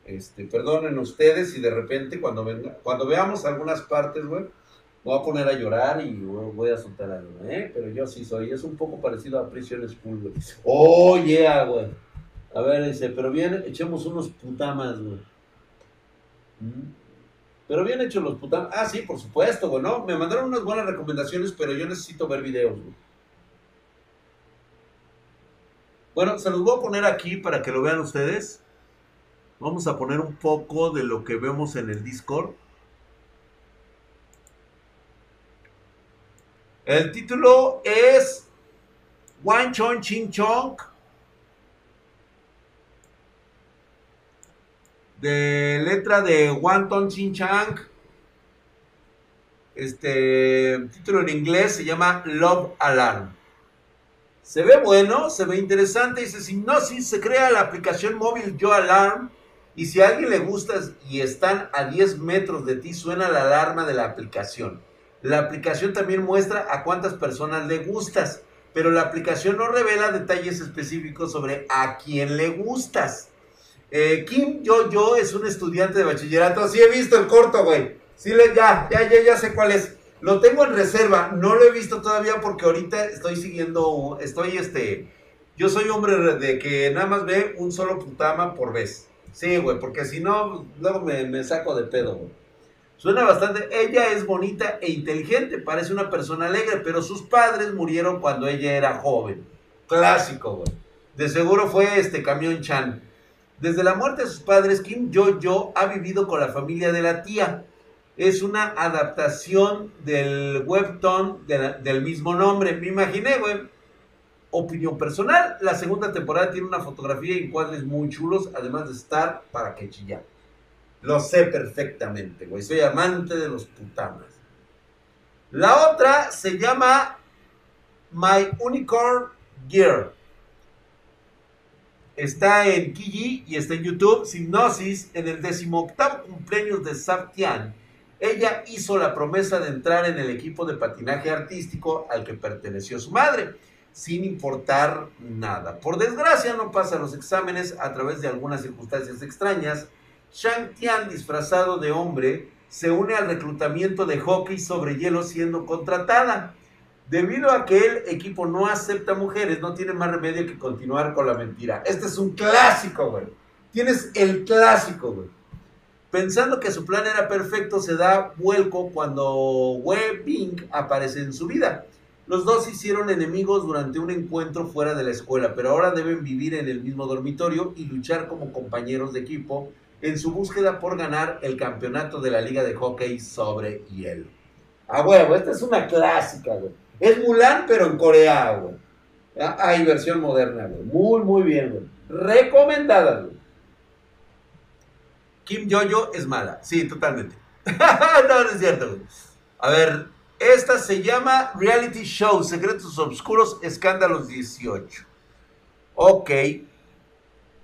este, perdonen ustedes y de repente cuando venga, cuando veamos algunas partes, güey, voy a poner a llorar y voy a soltar algo, ¿eh? Pero yo sí soy, es un poco parecido a Prison School, güey. Oh, yeah, güey. A ver, dice, pero bien, echemos unos putamas, güey. ¿Mm? Pero bien hechos los putamas. Ah, sí, por supuesto, güey, ¿no? Me mandaron unas buenas recomendaciones, pero yo necesito ver videos, güey. Bueno, se los voy a poner aquí para que lo vean ustedes. Vamos a poner un poco de lo que vemos en el Discord. El título es Wan Chong Ching Chong. De letra de Wan Tong Ching Chang. Este título en inglés se llama Love Alarm. Se ve bueno, se ve interesante. Dice Hipnosis, se crea la aplicación móvil Yo Alarm y si a alguien le gustas y están a 10 metros de ti, suena la alarma de la aplicación. La aplicación también muestra a cuántas personas le gustas, pero la aplicación no revela detalles específicos sobre a quién le gustas. Eh, Kim Yo Yo es un estudiante de bachillerato. Sí he visto el corto, güey. Sí, ya, ya, ya, ya sé cuál es. Lo tengo en reserva. No lo he visto todavía porque ahorita estoy siguiendo, estoy este... Yo soy hombre de que nada más ve un solo putama por vez. Sí, güey, porque si no, luego me, saco de pedo, güey. Suena bastante. Ella es bonita e inteligente, parece una persona alegre, pero sus padres murieron cuando ella era joven. Clásico, güey. De seguro fue este camión Chan. Desde la muerte de sus padres, Kim Jo-jo ha vivido con la familia de la tía. Es una adaptación del webtoon del mismo nombre. Me imaginé, güey opinión personal, la segunda temporada tiene una fotografía y cuadros muy chulos, además de estar para que chillar. Lo sé perfectamente, güey. Soy amante de los putamas. La otra se llama My Unicorn Gear. Está en Kiji y está en YouTube. Hipnosis en el decimoctavo cumpleaños de Sabtian ella hizo la promesa de entrar en el equipo de patinaje artístico al que perteneció su madre, sin importar nada. Por desgracia no pasa los exámenes a través de algunas circunstancias extrañas. Shang Tian, disfrazado de hombre, se une al reclutamiento de hockey sobre hielo siendo contratada. Debido a que el equipo no acepta mujeres, no tiene más remedio que continuar con la mentira. Este es un clásico, güey. Tienes el clásico, güey. Pensando que su plan era perfecto, se da vuelco cuando Wei Bing aparece en su vida. Los dos se hicieron enemigos durante un encuentro fuera de la escuela, pero ahora deben vivir en el mismo dormitorio y luchar como compañeros de equipo en su búsqueda por ganar el campeonato de la Liga de Hockey sobre hielo. A huevo, esta es una clásica, güey. Es Mulan, pero en Corea, hay versión moderna. Muy, muy bien, güey. Recomendada, güey. Kim Jojo es mala. Sí, totalmente. no, no es cierto, güey. A ver, esta se llama Reality Show, Secretos Obscuros, Escándalos 18. Ok.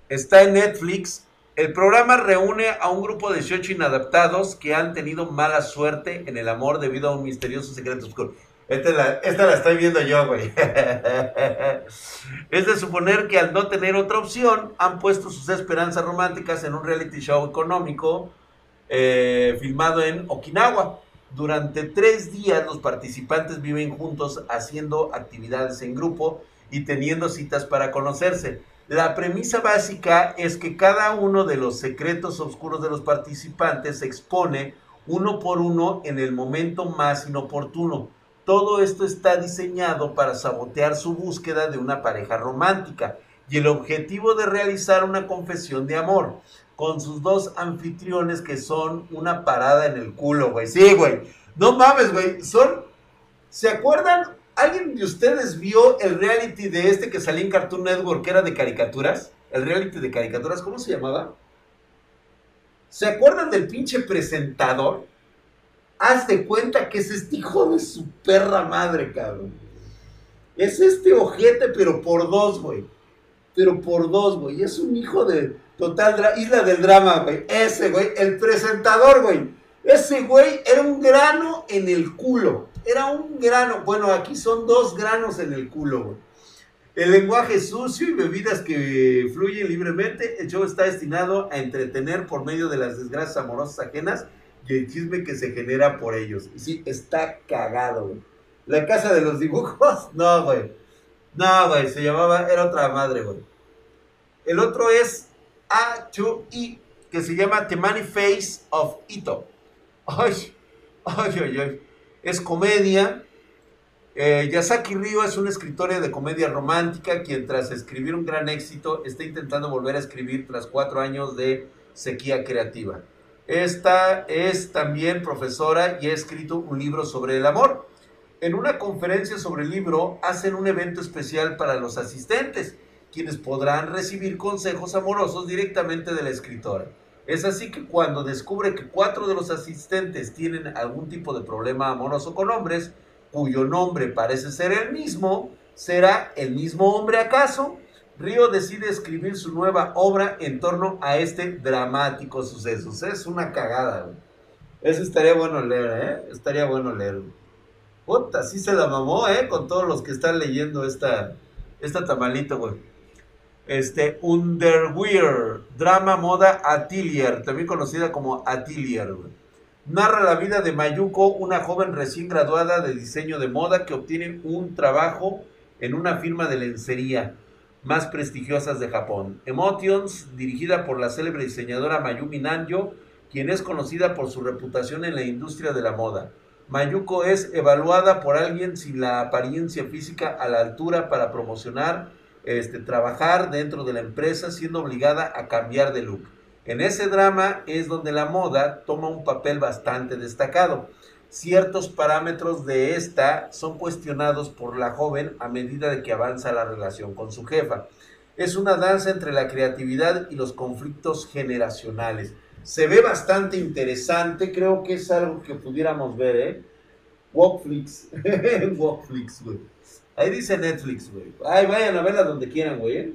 Está en Netflix. El programa reúne a un grupo de 18 inadaptados que han tenido mala suerte en el amor debido a un misterioso secreto oscuro. Esta la, esta estoy viendo yo, güey. es de suponer que al no tener otra opción, han puesto sus esperanzas románticas en un reality show económico eh, filmado en Okinawa. Durante tres días los participantes viven juntos haciendo actividades en grupo y teniendo citas para conocerse. La premisa básica es que cada uno de los secretos oscuros de los participantes se expone uno por uno en el momento más inoportuno. Todo esto está diseñado para sabotear su búsqueda de una pareja romántica y el objetivo de realizar una confesión de amor con sus dos anfitriones que son una parada en el culo, güey. Sí, güey. No mames, güey. Son. ¿Se acuerdan ¿Alguien de ustedes vio el reality de este que salía en Cartoon Network, que era de caricaturas? El reality de caricaturas, ¿cómo se llamaba? ¿Se acuerdan del pinche presentador? Haz de cuenta que es este hijo de su perra madre, cabrón. Es este ojete, pero por dos, güey. Pero por dos, güey. Es un hijo de total isla del drama, güey. Ese, güey. El presentador, güey. Ese güey era un grano en el culo. Era un grano. Bueno, aquí son dos granos en el culo, güey. El lenguaje sucio y bebidas que fluyen libremente. El show está destinado a entretener por medio de las desgracias amorosas ajenas y el chisme que se genera por ellos. Y sí, está cagado, güey. La casa de los dibujos, no, güey. No, güey, se llamaba, era otra madre, güey. El otro es A2I, que se llama The Face of Ito. Ay, ay, ay. Es comedia. Eh, Yasaki Ryo es un escritor de comedia romántica quien tras escribir un gran éxito está intentando volver a escribir tras cuatro años de sequía creativa. Esta es también profesora y ha escrito un libro sobre el amor. En una conferencia sobre el libro hacen un evento especial para los asistentes, quienes podrán recibir consejos amorosos directamente de la escritora. Es así que cuando descubre que cuatro de los asistentes tienen algún tipo de problema amoroso con hombres, cuyo nombre parece ser el mismo, ¿será el mismo hombre acaso? Río decide escribir su nueva obra en torno a este dramático suceso. Es una cagada, Eso estaría bueno leer, ¿eh? Estaría bueno leer. Puta, sí se la mamó, ¿eh? Con todos los que están leyendo esta, esta tamalito, güey. Este, Underwear, drama moda Atelier, también conocida como Atelier. Narra la vida de Mayuko, una joven recién graduada de diseño de moda que obtiene un trabajo en una firma de lencería más prestigiosas de Japón. Emotions, dirigida por la célebre diseñadora Mayumi Nanjo, quien es conocida por su reputación en la industria de la moda. Mayuko es evaluada por alguien sin la apariencia física a la altura para promocionar este, trabajar dentro de la empresa siendo obligada a cambiar de look. En ese drama es donde la moda toma un papel bastante destacado. Ciertos parámetros de esta son cuestionados por la joven a medida de que avanza la relación con su jefa. Es una danza entre la creatividad y los conflictos generacionales. Se ve bastante interesante, creo que es algo que pudiéramos ver, ¿eh? Walkflix. Walkflix, güey. Ahí dice Netflix, güey. Ay, vayan a verla donde quieran, güey. ¿eh?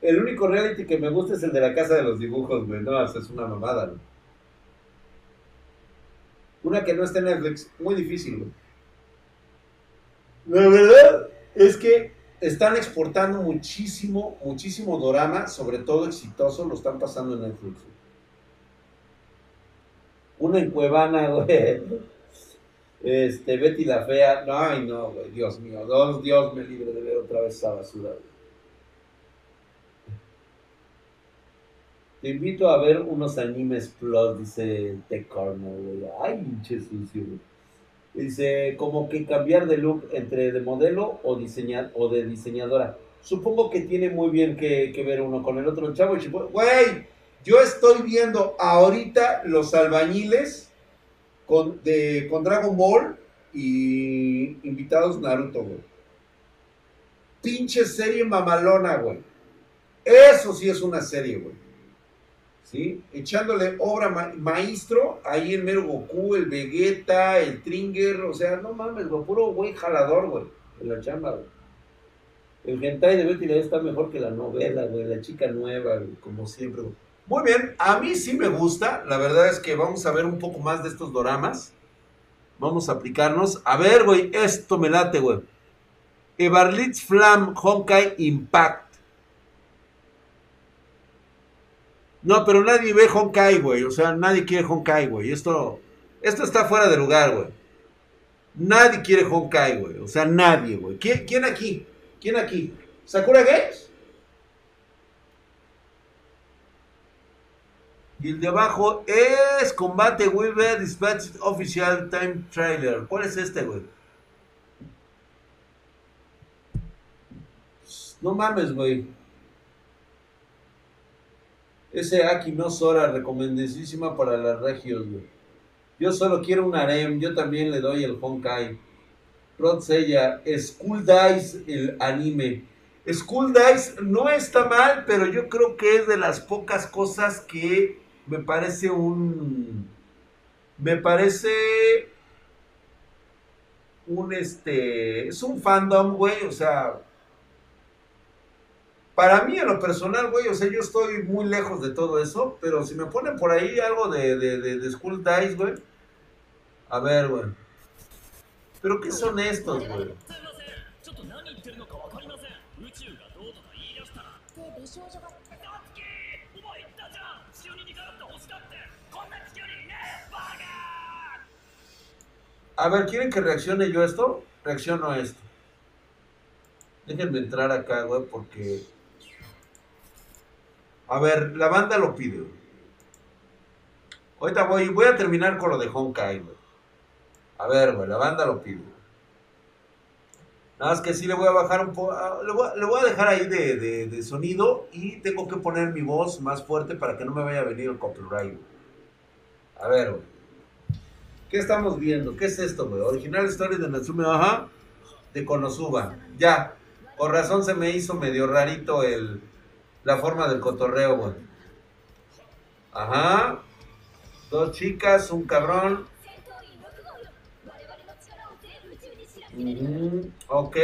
El único reality que me gusta es el de la casa de los dibujos, güey. No, es una mamada, güey. Una que no esté en Netflix, muy difícil, güey. La verdad es que están exportando muchísimo, muchísimo dorama, sobre todo exitoso, lo están pasando en Netflix. Una en Cuevana, güey. Este, Betty la Fea. No, ay, no, güey, Dios mío. Dios, Dios me libre de ver otra vez esa basura, Te invito a ver unos animes plus, dice The Corner. Ay, pinche sucio. Dice, como que cambiar de look entre de modelo o, diseñar, o de diseñadora. Supongo que tiene muy bien que, ver uno con el otro. Chavo, güey, yo estoy viendo ahorita los albañiles con, de, con Dragon Ball y invitados Naruto, güey. Pinche serie mamalona, güey. Eso sí es una serie, güey. ¿Sí? Echándole obra maestro ahí en mero Goku, el Vegeta, el Tringer, o sea, no mames, güey, puro güey jalador, güey, en la chamba, güey. El hentai de Betty la está mejor que la novela, güey, la chica nueva, como siempre, güey. Muy bien, a mí sí me gusta, la verdad es que vamos a ver un poco más de estos doramas. Vamos a aplicarnos. A ver, güey, esto me late, güey. Evarlitz Flam Honkai Impact. No, pero nadie ve Honkai, güey. O sea, nadie quiere Honkai, güey. Esto, esto está fuera de lugar, güey. Nadie quiere Honkai, güey. O sea, nadie, güey. ¿Quién, aquí? ¿Quién aquí? ¿Sakura Games? Y el de abajo es Combate Weaver Dispatch Official Time Trailer. ¿Cuál es este, güey? No mames, güey. Ese Aki no Sora, recomendadísima para las regios, güey. Yo solo quiero un harem, yo también le doy el Honkai. Rod Sella, School Dice, el anime. School Dice no está mal, pero yo creo que es de las pocas cosas que me parece un. Me parece. Un este. Es un fandom, güey. O sea, para mí, en lo personal, güey, o sea, yo estoy muy lejos de todo eso, pero si me ponen por ahí algo de, de, de, School Dice, güey. A ver, güey. ¿Pero qué son estos, güey? A ver, ¿quieren que reaccione yo esto? Reacciono a esto. Déjenme entrar acá, güey, porque a ver, la banda lo pide. Ahorita voy, voy a terminar con lo de Honkai, güey. A ver, güey, la banda lo pide. Nada más que sí le voy a bajar un poco. Ah, le, voy, a dejar ahí de, sonido y tengo que poner mi voz más fuerte para que no me vaya a venir el copyright. A ver, güey. ¿Qué estamos viendo? ¿Qué es esto, güey? Original Story de Natsume Ajá de Konosuba. Ya. Con razón se me hizo medio rarito el, la forma del cotorreo, güey. Ajá. Dos chicas, un cabrón. Ok.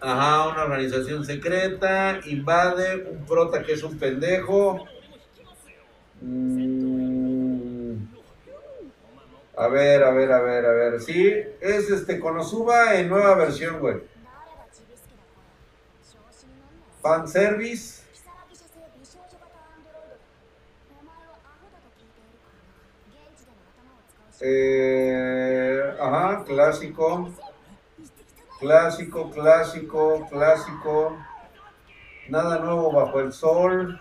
Ajá, una organización secreta, invade, un prota que es un pendejo. Mm. A ver, a ver, a ver, a ver. Sí, es este Konosuba en nueva versión, güey. Fanservice. Eh, ajá, clásico. Clásico, clásico, clásico. Nada nuevo bajo el sol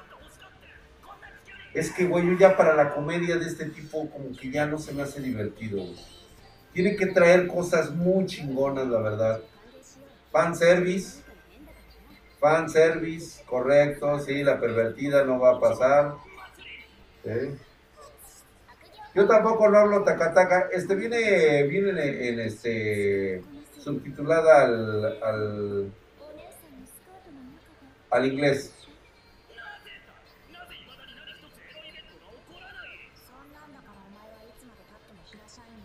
es que, güey, yo ya para la comedia de este tipo como que ya no se me hace divertido, güey. Tiene que traer cosas muy chingonas, la verdad. Fan service. Fan service, correcto, sí, la pervertida no va a pasar. Yo tampoco no hablo tacataca. Este viene, viene en, este subtitulada al, al, al inglés.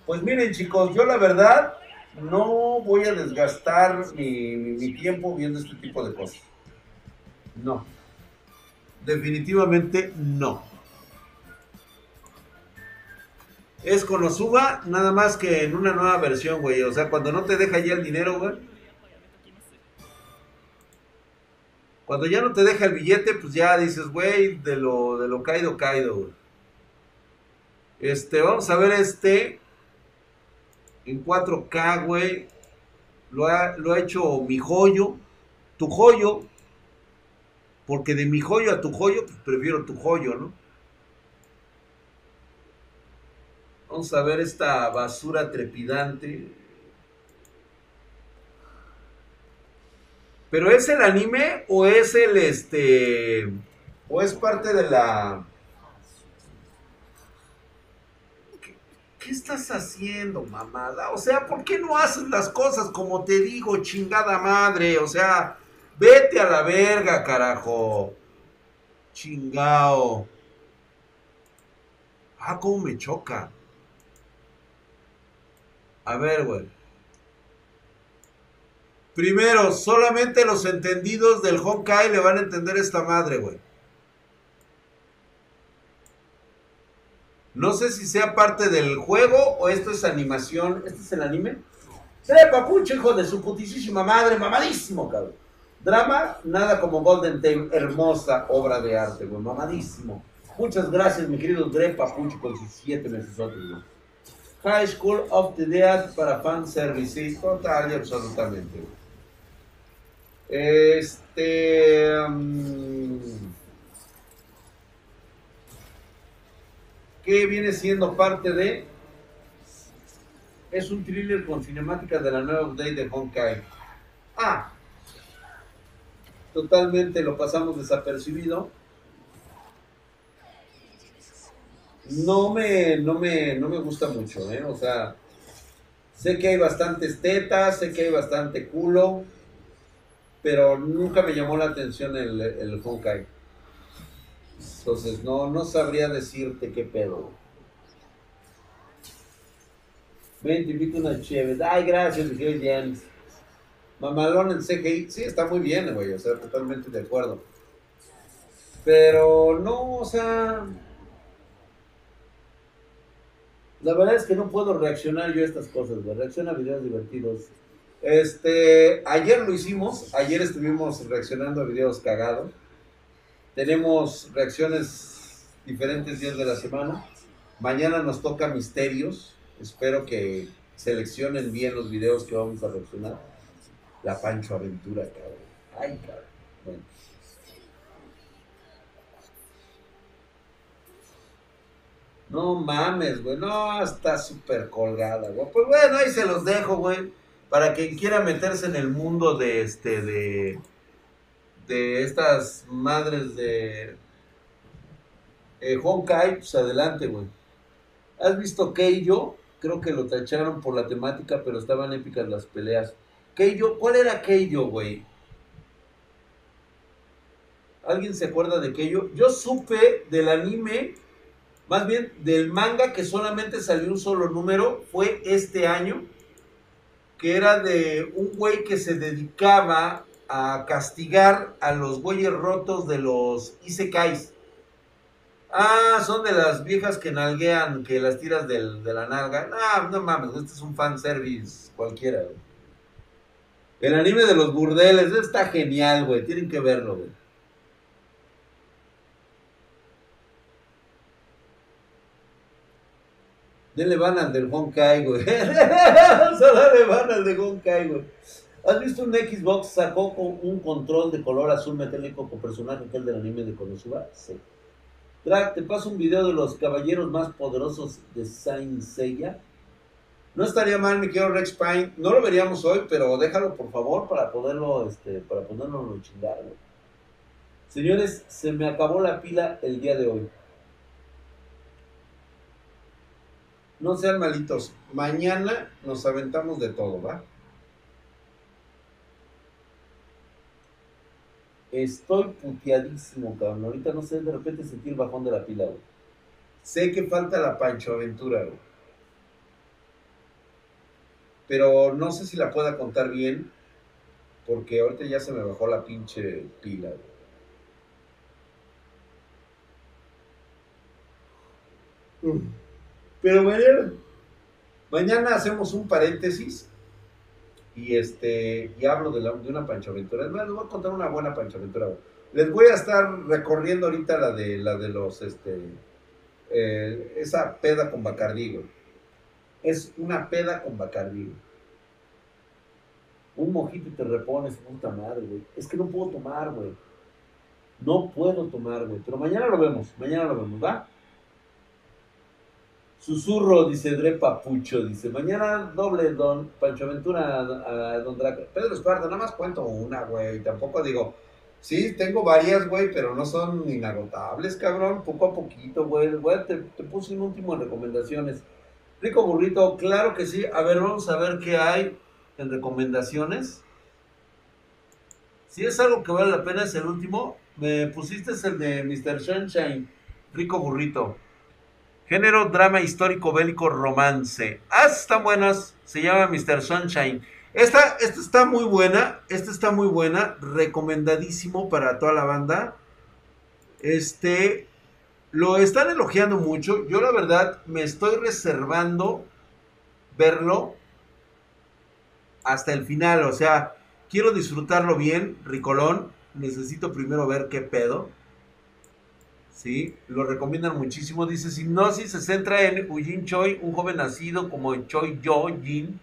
Pues miren chicos, yo la verdad no voy a desgastar mi, tiempo viendo este tipo de cosas. No. Definitivamente no. Es Konosuba, nada más que en una nueva versión, güey. O sea, cuando no te deja ya el dinero, güey. Cuando ya no te deja el billete, pues ya dices, güey, de lo, de lo caído, caído, güey. Este, vamos a ver este. En 4K, güey. Lo ha, lo ha hecho mi joyo. Tu joyo. Porque de mi joyo a tu joyo, pues prefiero tu joyo, ¿no? Vamos a ver esta basura trepidante. Pero es el anime o es el este o es parte de la ¿Qué, estás haciendo, mamada? O sea, ¿por qué no haces las cosas como te digo, chingada madre? O sea, vete a la verga, carajo. Chingao. Ah, cómo me choca. A ver, güey. Primero, solamente los entendidos del Honkai le van a entender esta madre, güey. No sé si sea parte del juego o esto es animación. ¿Este es el anime? ¡Eh, papucho, hijo de su putísima madre! ¡Mamadísimo, cabrón! Drama, nada como Golden Time. Hermosa obra de arte, güey. Mamadísimo. Muchas gracias, mi querido Dre Papucho, con sus siete meses otros, güey. High School of the Dead para fan services. Total y absolutamente, güey. Este. Um, ¿Qué viene siendo parte de. Es un thriller con cinemática de la nueva update de Honkai. Ah. Totalmente lo pasamos desapercibido. No me, no me, no me gusta mucho, ¿eh? O sea, sé que hay bastantes tetas, sé que hay bastante culo pero nunca me llamó la atención el, el Honkai. Entonces, no, no sabría decirte qué pedo. Ven, te invito una chévere. Ay, gracias, mi James. Mamalón en CGI. Sí, está muy bien, güey. O sea, totalmente de acuerdo. Pero no, o sea. La verdad es que no puedo reaccionar yo a estas cosas, güey. Reacciona a videos divertidos. Este, ayer lo hicimos, ayer estuvimos reaccionando a videos cagados. Tenemos reacciones diferentes días de la semana. Mañana nos toca misterios. Espero que seleccionen bien los videos que vamos a reaccionar. La Pancho Aventura, cabrón. Ay, cabrón. Bueno. No mames, güey. No, está súper colgada, güey. Pues bueno, ahí se los dejo, güey para quien quiera meterse en el mundo de este de de estas madres de eh, Honkai, pues adelante, güey. ¿Has visto Keijo? Creo que lo tacharon por la temática, pero estaban épicas las peleas. Keijo, ¿cuál era Keijo, güey? ¿Alguien se acuerda de Keijo? Yo supe del anime, más bien del manga que solamente salió un solo número, fue este año que era de un güey que se dedicaba a castigar a los güeyes rotos de los Isekais. Ah, son de las viejas que nalguean, que las tiras de la nalga. Ah, no mames, este es un fanservice cualquiera, El anime de los burdeles, está genial, güey. Tienen que verlo, güey. Denle van al del Honkai, güey. Solo le van al de Honkai, güey. ¿Has visto un Xbox sacó un control de color azul metálico con personaje que el del anime de Konosuba? Sí. Drag, te paso un video de los caballeros más poderosos de Saint Seiya. No estaría mal, mi querido Rex Pine. No lo veríamos hoy, pero déjalo por favor para poderlo, este, para poderlo chingar. Señores, se me acabó la pila el día de hoy. No sean malitos. Mañana nos aventamos de todo, ¿va? Estoy puteadísimo, cabrón. Ahorita no sé, de repente sentí el bajón de la pila. Sé que falta la Pancho Aventura, güey. Pero no sé si la pueda contar bien, porque ahorita ya se me bajó la pinche pila, güey. Mm. Pero mañana, mañana hacemos un paréntesis y este y hablo de, la, una panchaventura. les voy a contar una buena panchaventura. Les voy a estar recorriendo ahorita la de la de los este eh, esa peda con Bacardí, Es una peda con Bacardí. Un mojito y te repones, puta madre, güey. Es que no puedo tomar, güey. No puedo tomar, güey. Pero mañana lo vemos, mañana lo vemos, ¿va? Susurro, dice Dre Papucho, dice, mañana doble don Pancho Aventura a, don Draco. Pedro Esparta, nada más cuento una, güey. Tampoco digo, sí, tengo varias, güey, pero no son inagotables, cabrón. Poco a poquito, güey. te, te puse un último en recomendaciones. Rico burrito, claro que sí. A ver, vamos a ver qué hay en recomendaciones. Si es algo que vale la pena, es el último. Me pusiste el de Mr. Sunshine, Rico Burrito. Género, drama histórico, bélico, romance. Ah, están buenas. Se llama Mr. Sunshine. Esta, esta está muy buena. Esta está muy buena. Recomendadísimo para toda la banda. Este. Lo están elogiando mucho. Yo la verdad me estoy reservando verlo hasta el final. O sea, quiero disfrutarlo bien, Ricolón. Necesito primero ver qué pedo. ¿Sí? Lo recomiendan muchísimo. Dice, Hipnosis se centra en Ujin Choi, un joven nacido como Choi Yo Jin,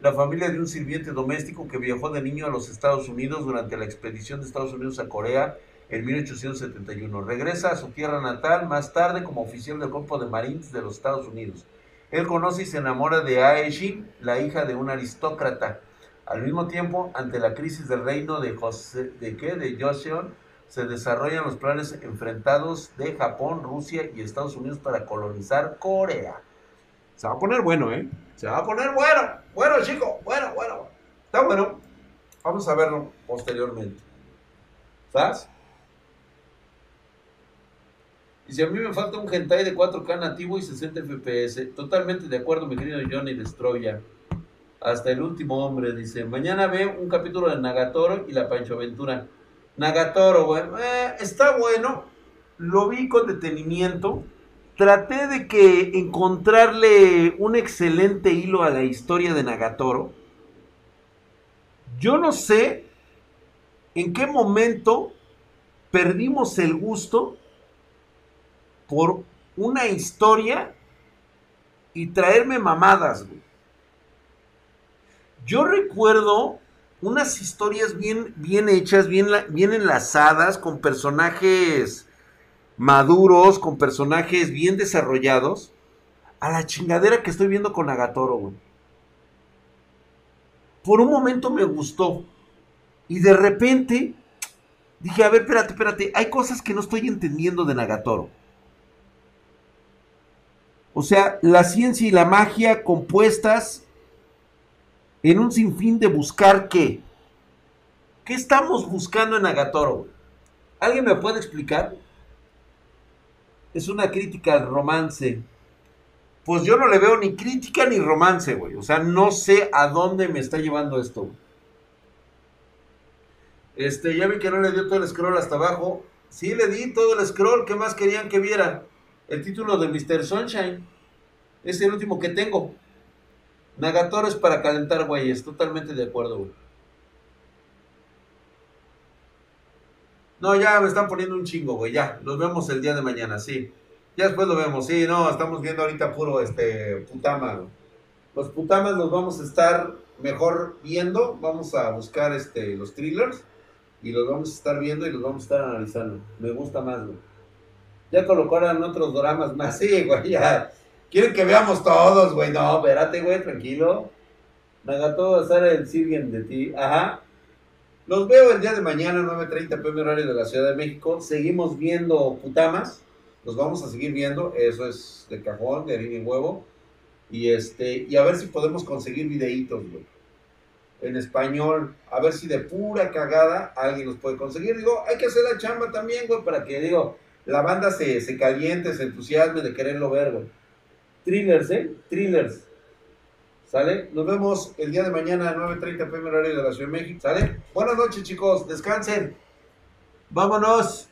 la familia de un sirviente doméstico que viajó de niño a los Estados Unidos durante la expedición de Estados Unidos a Corea en 1871. Regresa a su tierra natal más tarde como oficial del cuerpo de Marines de los Estados Unidos. Él conoce y se enamora de Ae la hija de un aristócrata. Al mismo tiempo, ante la crisis del reino de, José, ¿de, qué? de Joseon, se desarrollan los planes enfrentados de Japón, Rusia y Estados Unidos para colonizar Corea. Se va a poner bueno, ¿eh? Se va a poner bueno. Bueno, chico. Bueno, bueno. Está bueno. Vamos a verlo posteriormente. ¿Sabes? Y si a mí me falta un hentai de 4K nativo y 60 FPS. Totalmente de acuerdo, mi querido Johnny Destroya. Hasta el último hombre, dice. Mañana ve un capítulo de Nagatoro y la Pancho Aventura. Nagatoro, güey. Eh, está bueno. Lo vi con detenimiento. Traté de que encontrarle un excelente hilo a la historia de Nagatoro. Yo no sé en qué momento perdimos el gusto por una historia y traerme mamadas. Yo recuerdo unas historias bien, bien hechas, bien, bien enlazadas, con personajes maduros, con personajes bien desarrollados, a la chingadera que estoy viendo con Nagatoro, güey. Por un momento me gustó. Y de repente dije, a ver, espérate, espérate, hay cosas que no estoy entendiendo de Nagatoro. O sea, la ciencia y la magia compuestas en un sinfín de buscar qué. ¿Qué estamos buscando en Agatoro? ¿Alguien me puede explicar? Es una crítica al romance. Pues yo no le veo ni crítica ni romance, güey. O sea, no sé a dónde me está llevando esto. Este, ya vi que no le dio todo el scroll hasta abajo. Sí, le di todo el scroll. ¿Qué más querían que viera? El título de Mr. Sunshine. Es el último que tengo. Nagatoro es para calentar güeyes, totalmente de acuerdo, güey. No, ya me están poniendo un chingo, güey, ya. Los vemos el día de mañana, sí. Ya después lo vemos, sí, no, estamos viendo ahorita puro, este, putama, Los putamas los vamos a estar mejor viendo, vamos a buscar, este, los thrillers y los vamos a estar viendo y los vamos a estar analizando. Me gusta más, güey. Ya colocaron otros dramas más, sí, güey, ya. Quieren que veamos todos, güey. No, espérate, güey, tranquilo. Nagato va a estar el Sirgen de ti. Ajá. Los veo el día de mañana, 9.30 pm horario de la Ciudad de México. Seguimos viendo putamas. Los vamos a seguir viendo. Eso es de cajón, de harina y huevo. Y este, y a ver si podemos conseguir videitos, güey. En español. A ver si de pura cagada alguien los puede conseguir. Digo, hay que hacer la chamba también, güey, para que, digo, la banda se, se caliente, se entusiasme de quererlo ver, güey. Thrillers, ¿eh? Thrillers. ¿Sale? Nos vemos el día de mañana a 9.30 pm horario de la Ciudad de México. ¿Sale? Buenas noches, chicos. Descansen. Vámonos.